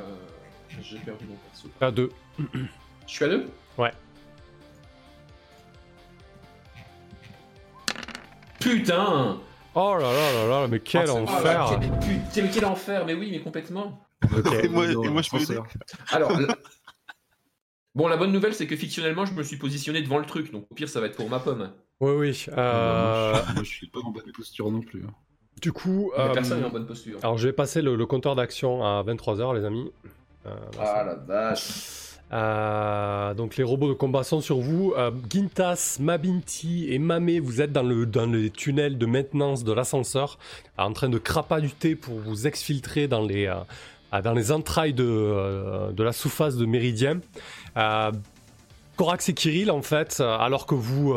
J'ai perdu mon perso. À 2. Je suis à deux? Ouais. Putain Oh là là là là, mais quel Oh, c'est- Oh enfer là, quel, putain, mais quel enfer Mais oui, mais complètement Et moi- et moi, je peux. Alors, la- bon, la bonne nouvelle, c'est que fictionnellement, je me suis positionné devant le truc, donc au pire, ça va être pour ma pomme. Oui, oui. Euh, moi, je, moi, je suis pas en bonne posture non plus. hein. Du coup, euh, Personne n'est en bonne posture. alors je vais passer le, le compteur d'action à 23h, les amis. Euh, Ah la vache Euh, donc les robots de combat sont sur vous. Euh, Gintas, Mabinti et Mamé, vous êtes dans, le, dans les tunnels de maintenance de l'ascenseur, en train de crapahuter pour vous exfiltrer dans les, dans les entrailles de, euh, de la sous-face de Méridien. Euh, Corax et Kirill, en fait, euh, alors que vous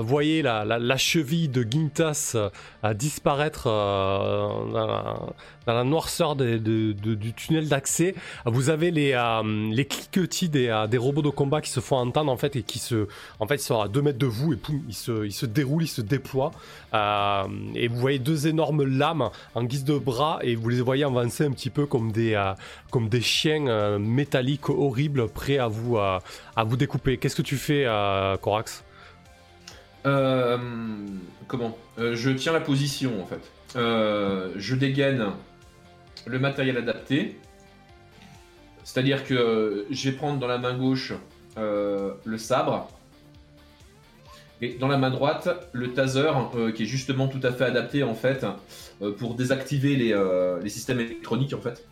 voyez la, la- cheville de Gintas euh, disparaître euh, dans, la, noirceur du tunnel d'accès, vous avez les, euh, les cliquetis des, euh, des robots de combat qui se font entendre en fait et qui se, en fait, ils sont à 2 mètres de vous et poum, ils se, ils se déroulent, ils se déploient. Euh, et vous voyez deux énormes lames en guise de bras et vous les voyez avancer un petit peu comme des, comme des chiens métalliques horribles prêts à vous, à vous découper. Qu'est-ce que tu fais, Corax? Comment? Je tiens la position en fait. Je dégaine le matériel adapté. C'est-à-dire que je vais prendre dans la main gauche euh, le sabre. Et dans la main droite, le taser, euh, qui est justement tout à fait adapté en fait euh, pour désactiver les, les systèmes électroniques en fait.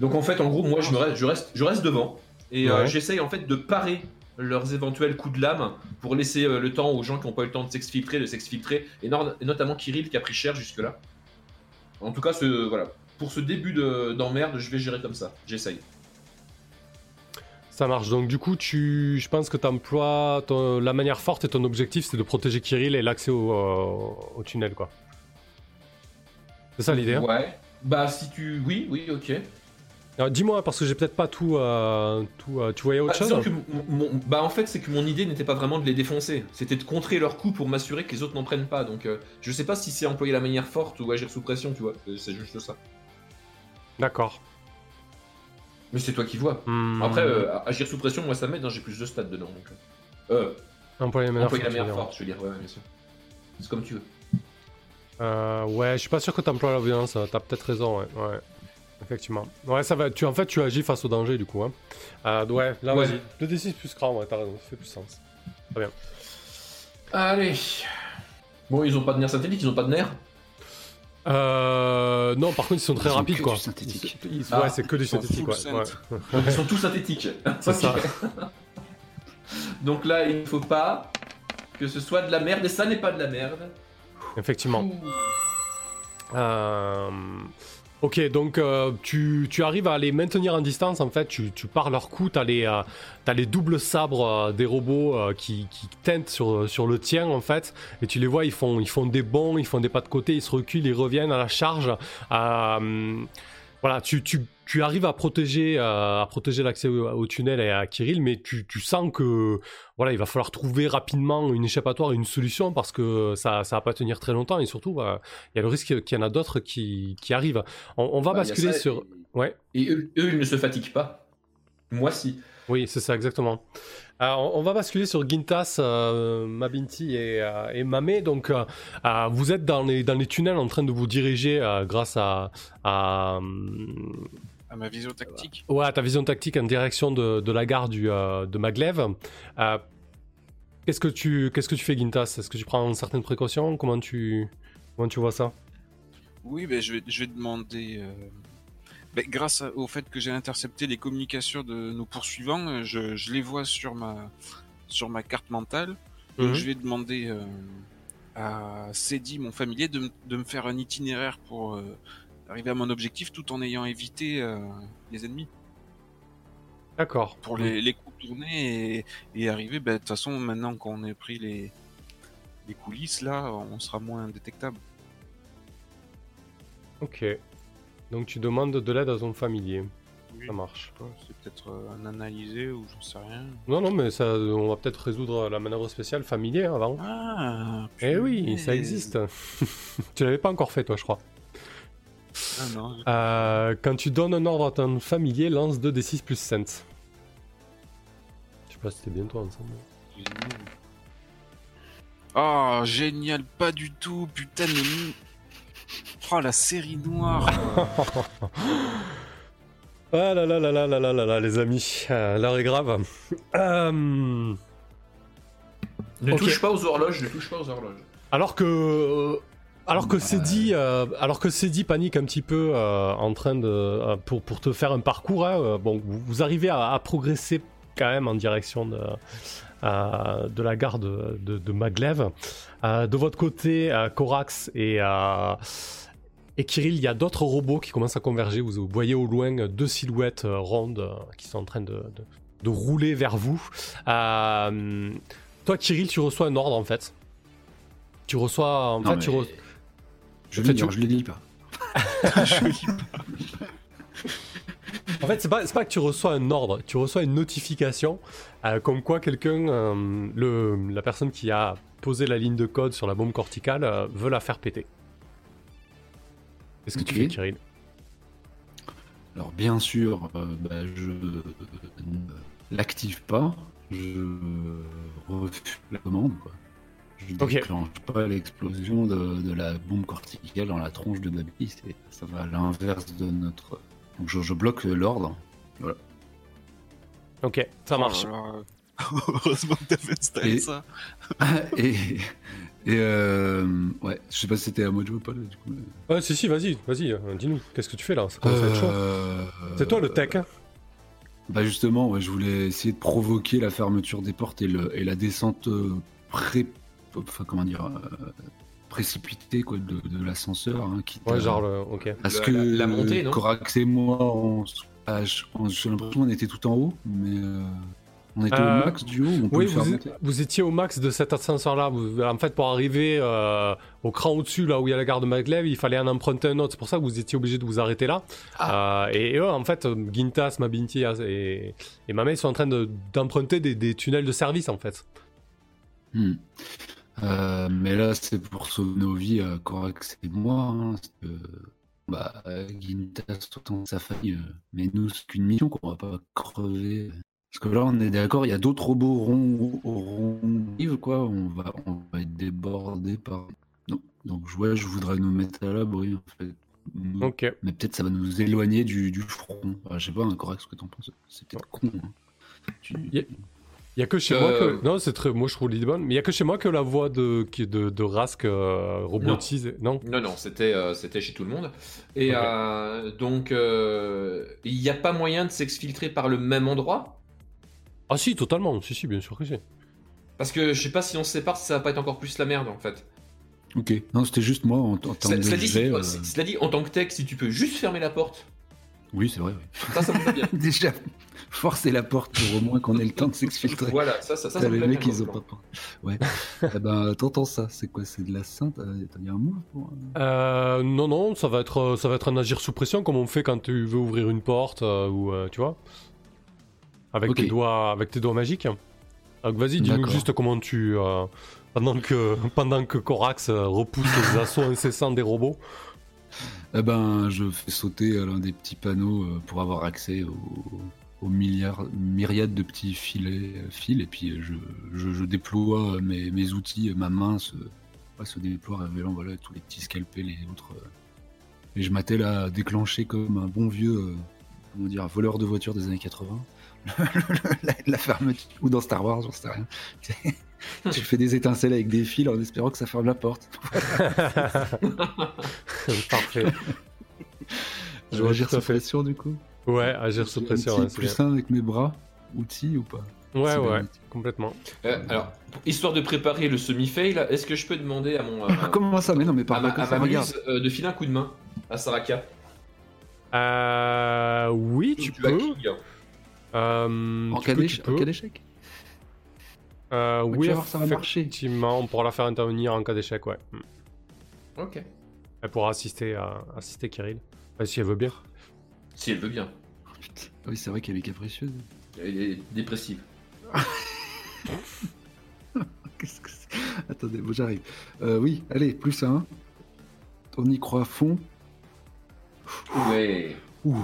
Donc en fait, en gros, moi je, me reste, je, reste, je reste devant Et Ouais. j'essaye en fait de parer leurs éventuels coups de lame pour laisser le temps aux gens qui n'ont pas eu le temps de s'exfiltrer, de s'exfiltrer, et, et notamment Kirill qui a pris cher jusque-là. En tout cas, ce, voilà. pour ce début de- d'emmerde, je vais gérer comme ça. J'essaye. Ça marche. Donc du coup, tu, je pense que tu emploies la manière forte et ton objectif, c'est de protéger Kirill et l'accès au, euh, au tunnel, quoi. C'est ça l'idée. hein? Ouais. Bah si tu... Oui, oui, ok. Dis-moi, parce que j'ai peut-être pas tout, euh, tout euh, tu voyais autre Bah, chose que mon- bah en fait c'est que mon idée n'était pas vraiment de les défoncer, c'était de contrer leurs coups pour m'assurer que les autres n'en prennent pas. Donc euh, je sais pas si c'est employer la manière forte ou agir sous pression, tu vois. C'est juste ça. D'accord. Mais c'est toi qui vois. Hmm. Après euh, agir sous pression, moi ça m'aide, hein, j'ai plus de stats dedans. Donc, euh, employer la manière employer la forte, manière forte, je veux dire. Ouais, bien sûr. C'est comme tu veux. Euh, ouais, je suis pas sûr que t'emploies la violence. euh, T'as peut-être raison, ouais. ouais. Effectivement. Ouais, ça va. Tu, en fait, tu agis face au danger, du coup. Hein. Euh, ouais, là, Ouais. vas-y. 2d6 plus cran, ouais, t'as raison. Ça fait plus sens. Allez. Bon, ils ont pas de nerfs synthétiques, ils ont pas de nerfs. Euh, non, par contre, ils sont très Ils rapides, que quoi. du synthétique. Ils- ils- Ah, ouais, c'est que du synthétique, ouais. Ils sont tous synthétiques. C'est ça. Donc là, il ne faut pas que ce soit de la merde, et ça n'est pas de la merde. Effectivement. Ouh. Euh, Ok, donc euh, tu, tu arrives à les maintenir en distance, en fait, tu, tu pars leur coup, t'as les, euh, les doubles sabres euh, des robots euh, qui, qui tentent sur, sur le tien, en fait, et tu les vois, ils font, ils font des bonds, ils font des pas de côté, ils se reculent, ils reviennent à la charge. Voilà, tu, tu, tu arrives à protéger, euh, à protéger l'accès au, au tunnel et à Kirill, mais tu, tu sens que voilà, il va falloir trouver rapidement une échappatoire, une solution, parce que ça, ça va pas tenir très longtemps, et surtout, bah, il y a le risque qu'il y en a d'autres qui, qui arrivent. On, on va Bah, basculer ça, sur. et- Ouais. Et eux, eux, ils ne se fatiguent pas. Moi, si. Oui, c'est ça, exactement. Alors, on va basculer sur Gintas, euh, Mabinti et, euh, et Mamé. Donc, euh, euh, vous êtes dans les, dans les tunnels en train de vous diriger euh, grâce à, à, À ma vision tactique. ouais, à ta vision tactique en direction de, de la gare du, euh, de Maglev. Euh, qu'est-ce, que tu, qu'est-ce que tu fais, Gintas? Est-ce que tu prends certaines précautions? Comment tu, comment tu vois ça? Oui, ben, je, vais, je vais demander. Ben, grâce au fait que j'ai intercepté les communications de nos poursuivants, euh, je, je les vois sur ma, sur ma carte mentale. Donc Mhm. je vais demander euh, à Cédi, mon familier, de, de me faire un itinéraire pour euh, arriver à mon objectif tout en ayant évité euh, les ennemis. D'accord. Pour les, les contourner et, et arriver, ben, de toute façon, maintenant qu'on a pris les, les coulisses, là, on sera moins détectable. Ok. Donc, tu demandes de l'aide à ton familier. Oui, Ça marche. C'est peut-être euh, un analysé ou j'en sais rien. Non, non, mais ça, on va peut-être résoudre la manœuvre spéciale familier avant. Ah, Eh oui, ça existe. tu l'avais pas encore fait, toi, je crois. Ah non, Euh, quand tu donnes un ordre à ton familier, lance 2d6 plus sense. Je sais pas si c'était bien toi ensemble. génial. Oh, génial, pas du tout, putain de... Oh, la série noire Ah là là là là là là là là, les amis, euh, l'heure est grave. Euh, Ne touche pas aux horloges, ne touche pas aux horloges. alors que. euh, Alors que c'est dit, euh, alors que c'est dit panique un petit peu euh, en train de euh, pour, pour te faire un parcours. hein, euh, bon, vous, vous arrivez à, à progresser quand même en direction de euh, de la gare de, de, de Maglev. Euh, de votre côté, euh, Corax et euh, et Kirill, il y a d'autres robots qui commencent à converger. Vous, voyez au loin euh, deux silhouettes euh, rondes euh, qui sont en train de, de, de rouler vers vous. Euh, toi, Kirill, tu reçois un ordre en fait. Tu reçois en Non, fait, tu re- Je, l'ignore, tu- je les lis pas. En fait, c'est pas, c'est pas que tu reçois un ordre, tu reçois une notification euh, comme quoi quelqu'un, euh, le, la personne qui a posé la ligne de code sur la bombe corticale euh, veut la faire péter. Qu'est-ce que tu fais, Kirill? Alors bien sûr, euh, bah, je ne l'active pas, je refuse la commande. Quoi. Je Ok. déclenche pas l'explosion de, de la bombe corticale dans la tronche de Babi, c'est- ça va à l'inverse de notre... Donc je, je bloque l'ordre. Ok, ça marche. Oh là. Heureusement que t'as fait Et- ça. et et euh, ouais, je sais pas si c'était à moi de jouer ou pas là, du coup. mais- Ouais, si, si, vas-y, vas-y, euh, dis-nous, qu'est-ce que tu fais là? Euh, C'est toi le tech, hein? Bah justement, ouais, je voulais essayer de provoquer la fermeture des portes et, le, et la descente euh, pré... Enfin, comment dire... euh, précipitée quoi, de, de l'ascenseur. Hein, Ouais, genre le. Ok. Parce que la- la montée, non? Corax et moi, on, ah, on- j'ai l'impression qu'on était tout en haut, mais euh, on était Euh, au max du haut, on peut Oui, le faire vous, monter. vous étiez au max de cet ascenseur-là. Vous- En fait, pour arriver euh, au cran au-dessus, là où il y a la gare de Maglev, il fallait en emprunter un autre. C'est pour ça que vous étiez obligé de vous arrêter là. Euh, et, et eux, en fait, Gintas, Mabinti et, et Mamé sont en train de- d'emprunter des, des tunnels de service, en fait. Hmm. Euh, mais là, c'est pour sauver nos vies, euh, Corax et moi. hein, bah, euh, Gintas, sa famille, euh, mais nous, c'est qu'une mission qu'on va pas crever. Parce que là, on est d'accord, il y a d'autres robots ronds, ronds quoi. On va, on va être débordé par. Non. Donc, ouais, je voudrais nous mettre à l'abri, en fait. Ok. Mais peut-être ça va nous éloigner du, du front. Enfin, je sais pas, Corax, ce que t'en penses. C'est peut-être con. hein. Tu- Y- Il y a que chez Euh, moi que. Non, c'est très. Moi, je trouve l'idée bonne. Mais il y a que chez moi que la voix de, qui- de, de Rask euh, robotise. Non. Non, non, c'était euh, c'était chez tout le monde. Et euh, donc, euh, il n'y a pas moyen de s'exfiltrer par le même endroit? Ah, si, totalement. Si, si, bien sûr que si. Parce que je sais pas si on se sépare, si ça va pas être encore plus la merde en fait. Ok. Non, c'était juste moi en, en termes Cela, de cela dit, euh, cela dit, en tant que tech, si tu peux juste fermer la porte, Oui, c'est vrai. oui. ça, ça me bien. Déjà, forcer la porte pour au moins qu'on ait le temps de s'exfiltrer. voilà, ça, ça, ça, ça les mecs, ils ont pas peur. Ouais. eh ben, t'entends ça C'est quoi C'est de la sainte Euh, T'as dit un mot pour... Euh, non, non, ça va, être, euh, ça va être un agir sous pression comme on fait quand tu veux ouvrir une porte euh, ou euh, tu vois. Avec, tes doigts, avec tes doigts magiques. Donc vas-y, dis-nous juste comment tu. euh, pendant, que, pendant que Corax euh, repousse les assauts incessants des robots. Eh ben, je fais sauter euh, l'un des petits panneaux pour avoir accès aux, aux milliards, myriades de petits filets, fils, et puis je, je, je déploie mes, mes outils, ma main se, ouais, se déploie, révélant voilà, tous les petits scalpels et autres. et je m'attelle à déclencher comme un bon vieux, comment dire, voleur de voiture des années 80. la, la fermeture, ou dans Star Wars, j'en sais rien. je fais des étincelles avec des fils en espérant que ça ferme la porte. Parfait. Je Ouais, vais agir à sous pression du coup. Ouais, agir sous Un pression. petit ouais, c'est plus bien. un avec mes bras, outils ou pas? Ouais, ouais, bien. complètement. Euh, alors, histoire de préparer le semi-fail, est-ce que je peux demander à mon. euh, Comment ça Mais non, mais à par ma, à ça ma muse, euh, de filer un coup de main à Saraka Euh, oui, tu peux. King. Euh, En cas peux, d'échec tu en peux. cas d'échec? Euh, tu oui, vas voir, ça va marcher. effectivement, on pourra la faire intervenir en cas d'échec, ouais. Mm. Ok. Elle pourra assister, à, assister Kirill. Enfin, si elle veut bien. Si elle veut bien. Oh, putain. Ah Oui, c'est vrai qu'elle est capricieuse. Elle est dépressive. Qu'est-ce que c'est? Attendez, bon, j'arrive. Euh, oui, allez, plus un. On y croit à fond. Ouais. Ouh.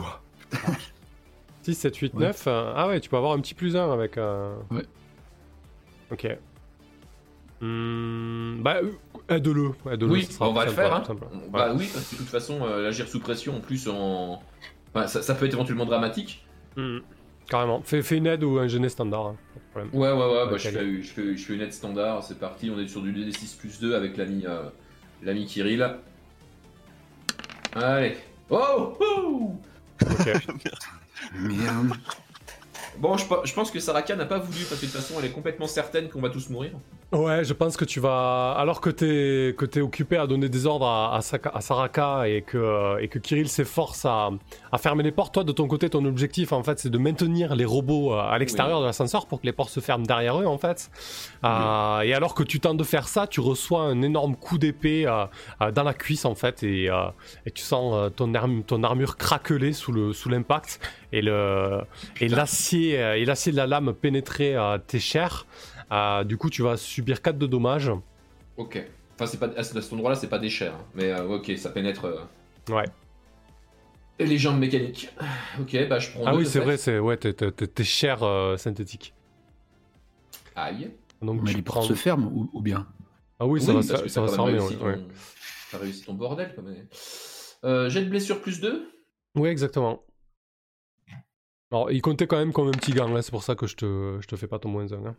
6, 7, 8, Ouais. 9. euh, ah ouais, tu peux avoir un petit plus 1 avec. euh, Ouais. Ok. Hmm, bah, euh, aide-le. aide-le, Oui, ça sera on va le faire. Hein. Ouais. Bah oui, parce que de toute façon, euh, l'agir sous pression en plus en. Enfin, ça, ça peut être éventuellement dramatique. Hmm, Carrément. Fais, fais une aide ou un gêné standard. hein, pas de problème. Ouais, ouais, ouais, bah, je, fais, je, fais, je fais une aide standard, c'est parti, on est sur du D6 plus 2 avec l'ami euh, l'ami Kirill. Allez. Oh, oh Ok. Merde. Bon, je, pe- je pense que Saraka n'a pas voulu, parce que de toute façon, elle est complètement certaine qu'on va tous mourir. Ouais, je pense que tu vas. Alors que t'es que t'es occupé à donner des ordres à, à, Saka- à Saraka et que, et que Kirill s'efforce à, à fermer les portes, toi de ton côté, ton objectif en fait c'est de maintenir les robots euh, à l'extérieur de l'ascenseur pour que les portes se ferment derrière eux en fait. Euh, et alors que tu tentes de faire ça, tu reçois un énorme coup d'épée euh, dans la cuisse en fait et, euh, et tu sens ton, arm- ton armure craqueler sous le sous l'impact et l'acier et l'acier de la lame pénétrer tes chairs. Euh, du coup, tu vas subir 4 de dommages. Ok. Enfin, c'est pas, à cet endroit-là, c'est pas des chairs, hein. mais euh, ok, ça pénètre. euh, Ouais. Et les jambes mécaniques. Ok, bah je prends Ah deux, oui, c'est vrai, c'est ouais, t'es, chair euh, synthétique. Aïe. Donc Mais tu les prends. portes se ferment ou, ou bien? Ah oui, ça Oui, va, ça va se fermer. ouais. ton- T'as réussi ton bordel, quand même. Euh, jet de blessure plus 2 Oui, exactement. Alors, il comptait quand même comme un petit gant, là, c'est pour ça que je te, je te fais pas ton moins 1. Hein.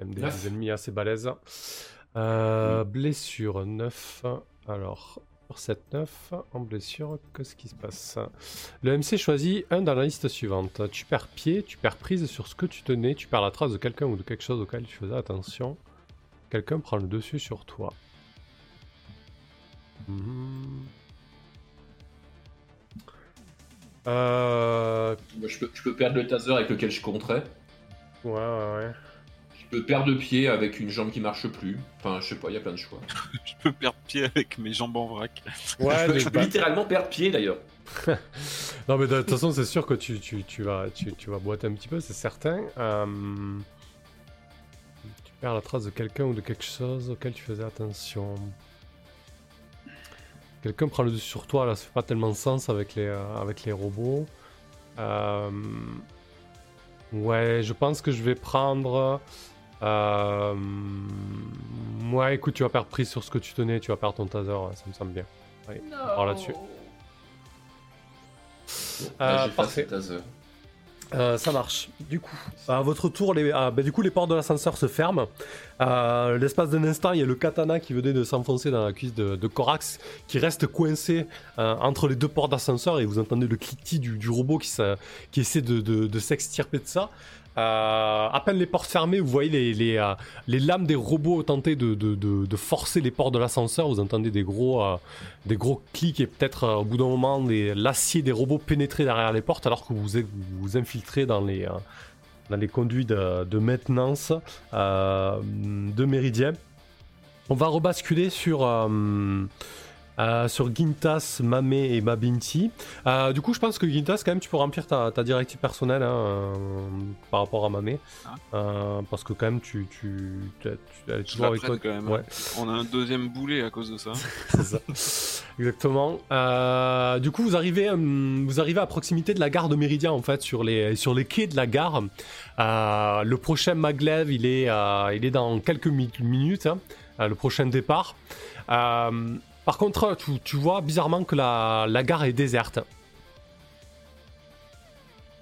Même des, Neuf. des ennemis assez balèzes. Euh, Blessure 9. Alors, Sur 7-9, en blessure, qu'est-ce qui se passe? Le MC choisit un dans la liste suivante. Tu perds pied, tu perds prise sur ce que tu tenais, tu perds la trace de quelqu'un ou de quelque chose auquel tu faisais attention. Quelqu'un prend le dessus sur toi. Mhm. Euh... Je, peux, je peux perdre le taser avec lequel je compterais. Ouais, ouais, ouais. Je peux perdre pied avec une jambe qui marche plus. Enfin, je sais pas, il y a plein de choix. Je peux perdre pied avec mes jambes en vrac. Ouais, je peux, mais je peux bah- littéralement perdre pied d'ailleurs. Non, mais de toute façon, c'est sûr que tu, tu, tu vas, tu, tu vas boiter un petit peu, c'est certain. Euh, Tu perds la trace de quelqu'un ou de quelque chose auquel tu faisais attention. Quelqu'un prend le dessus sur toi, là, ça fait pas tellement sens avec les, euh, avec les robots. Euh, Ouais, je pense que je vais prendre. Euh... Ouais, écoute, tu vas perdre prise sur ce que tu tenais, tu vas perdre ton taser, ça me semble bien. On part là-dessus. Là, Euh, parfait. Euh, ça marche. Du coup, à votre tour, les, ah, bah, du coup, les portes de l'ascenseur se ferment. Euh, L'espace d'un instant, il y a le katana qui venait de s'enfoncer dans la cuisse de, de Corax, qui reste coincé euh, entre les deux portes d'ascenseur, et vous entendez le cliquetis du, du robot qui, s'a- qui essaie de, de- de s'extirper de ça. Euh, à peine les portes fermées, vous voyez les, euh, lames des robots tenter de, de, forcer les portes de l'ascenseur. Vous entendez des gros, euh, clics et peut-être au bout d'un moment l'acier des robots pénétrer derrière les portes alors que vous vous, infiltrez dans les, dans les conduits de, maintenance de Méridien. On va rebasculer sur, euh, sur Gintas, Mame et Mabinti. Euh, du coup, je pense que Gintas, quand même, tu peux remplir ta, ta directive personnelle hein, euh, par rapport à Mame. Ah. Parce que quand même, tu, tu, tu, tu- elle est Je toujours avec toi. prenne quand même. Ouais. On a un deuxième boulet à cause de ça. C'est ça. Exactement. Du coup, vous arrivez, vous arrivez à proximité de la gare de Méridien, en fait, sur les, sur les quais de la gare. Le prochain maglev, il est, il est dans quelques mi- minutes, hein, le prochain départ. Euh, par contre, tu, tu vois bizarrement que la, la gare est déserte.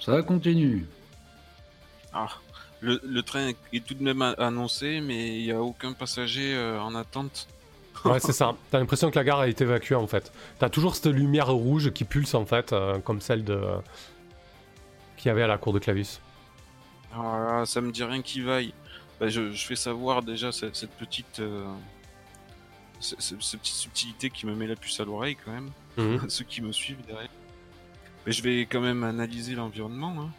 Ça continue. Ah, le, le train est tout de même annoncé, mais il n'y a aucun passager euh, en attente. Ouais, c'est ça. T'as l'impression que la gare a été évacuée, en fait. T'as toujours cette lumière rouge qui pulse, en fait, euh, comme celle de qu'il y avait à la cour de Clavus. Ah, ça me dit rien qui vaille. Bah, je, je fais savoir déjà cette, cette petite, euh, cette petite subtilité qui me met la puce à l'oreille quand même. Mhm. Ceux qui me suivent derrière. Mais je vais quand même analyser l'environnement. hein.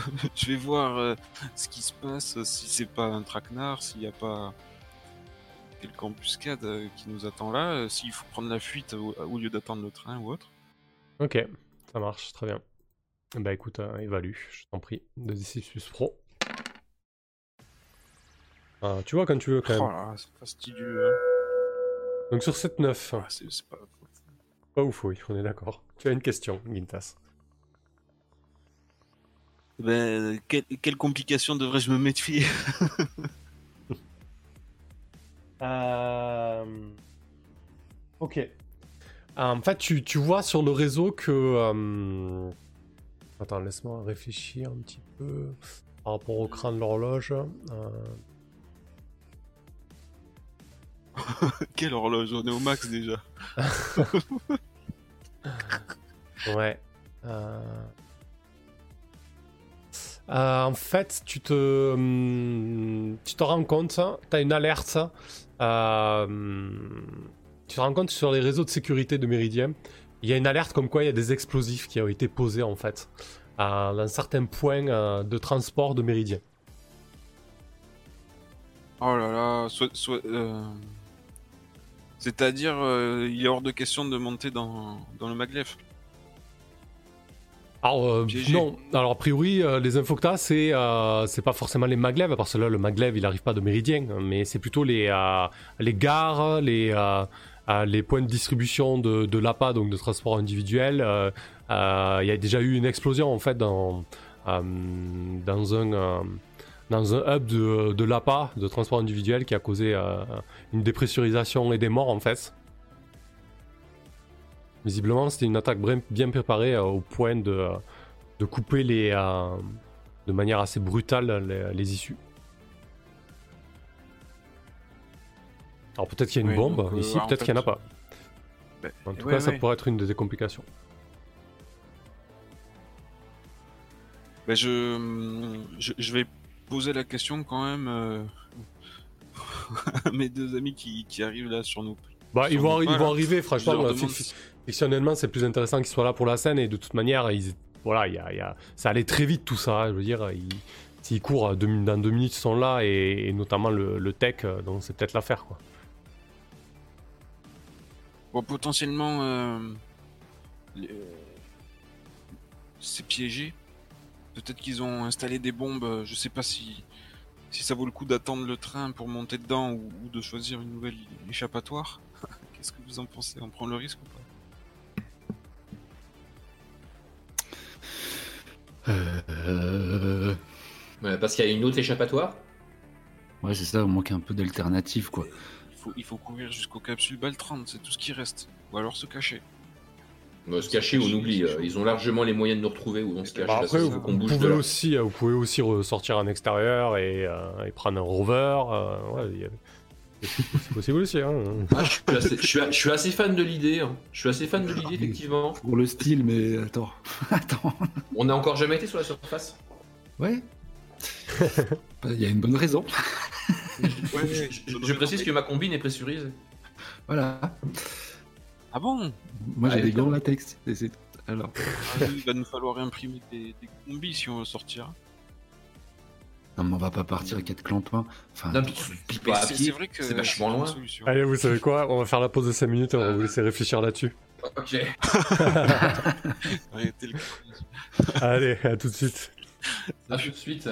je vais voir euh, ce qui se passe, si c'est pas un traquenard, s'il n'y a pas quelque embuscade euh, qui nous attend là, euh, s'il faut prendre la fuite au, au lieu d'attendre le train ou autre. Ok, ça marche, très bien. Bah écoute, euh, évalue, je t'en prie. 2d6 plus pro. Ah, tu vois quand tu veux quand Oh même. là, c'est fastidieux. hein. Donc sur 7-9, Ah, c'est c'est pas... pas ouf, oui, on est d'accord. Tu as une question, Gintas. Ben, quelle, quelle complication devrais-je me méfier? Euh, Ok. Ah, en fait, tu, tu vois sur le réseau que... euh, Attends, laisse-moi réfléchir un petit peu par rapport au crâne de l'horloge. Euh, Quelle horloge On est au max déjà. Ouais. Euh, euh, en fait, tu te, hum, tu te rends compte, tu as une alerte. euh, tu te rends compte sur les réseaux de sécurité de Méridien, il y a une alerte comme quoi il y a des explosifs qui ont été posés en fait à un certain point de transport de Méridien. Oh là là, soit, soit, euh, c'est-à-dire, euh, il est hors de question de monter dans, dans le maglev. Alors, euh, non, alors a priori, euh, les infos que c'est euh, c'est pas forcément les maglevs, parce que là, le maglev, il arrive pas de Méridien, mais c'est plutôt les, les gares, les, les points de distribution de, de l'APA, donc de transport individuel. Il y a déjà eu une explosion, en fait, dans, dans un... dans un hub de, de l'APA, de transport individuel, qui a causé euh, une dépressurisation et des morts, en fait. Visiblement, c'était une attaque bien préparée euh, au point de, de couper les, euh, de manière assez brutale les, les issues. Alors peut-être qu'il y a une Oui, bombe donc, euh, ici, en peut-être qu'il n'y en a pas. Bah, En tout ouais, cas, ça pourrait être une des complications. Bah, je, je, je vais poser la question quand même euh, à mes deux amis qui, qui arrivent là sur nous. Bah, ils vont, nos arri- pas, ils vont là. arriver, franchement. si- Fictionnellement, c'est plus intéressant qu'ils soient là pour la scène et de toute manière, ils, voilà, il y a, y a- ça allait très vite tout ça. hein, Je veux dire, ils- s'ils courent deux dans deux minutes, ils sont là et, et notamment le, le tech, euh, donc c'est peut-être l'affaire quoi. Bon, potentiellement, euh, les- c'est piégé. Peut-être qu'ils ont installé des bombes. euh, Je sais pas si, si ça vaut le coup d'attendre le train pour monter dedans ou, ou de choisir une nouvelle échappatoire. Qu'est-ce que vous en pensez? On prend le risque ou pas? Euh, Ouais, parce qu'il y a une autre échappatoire? Ouais, c'est ça, on manque un peu d'alternative, quoi. il faut, il faut courir jusqu'aux capsules BAL 30, c'est tout ce qui reste. Ou alors se cacher. Euh, se cacher, on oublie. euh, Ils ont largement les moyens de nous retrouver où on se cache. Bah, après, vous, bouge pouvez aussi, euh, vous pouvez aussi ressortir en extérieur et, euh, et prendre un rover. euh, ouais, a- c'est possible aussi. Hein. Ah, je, suis assez, je suis a- je suis assez fan de l'idée. hein. Je suis assez fan de l'idée, effectivement. Pour le style, mais attends. attends. On n'a encore jamais été sur la surface. Ouais. Bah, Il y a une bonne raison. Ouais, Je, je précise que ma combine est pressurisée. Voilà. Ah bon? Moi, j'ai des gants latex. et c'est- Alors. Ah Il va nous falloir imprimer des, des combis si on veut sortir. Non, mais on va pas partir à quatre clampins. Enfin, c'est vrai que c'est vachement loin. Allez, vous savez quoi? On va faire la pause de 5 minutes et on va Euh. vous laisser réfléchir là-dessus. Ok. Arrêtez le Allez, à tout de suite. À tout de suite.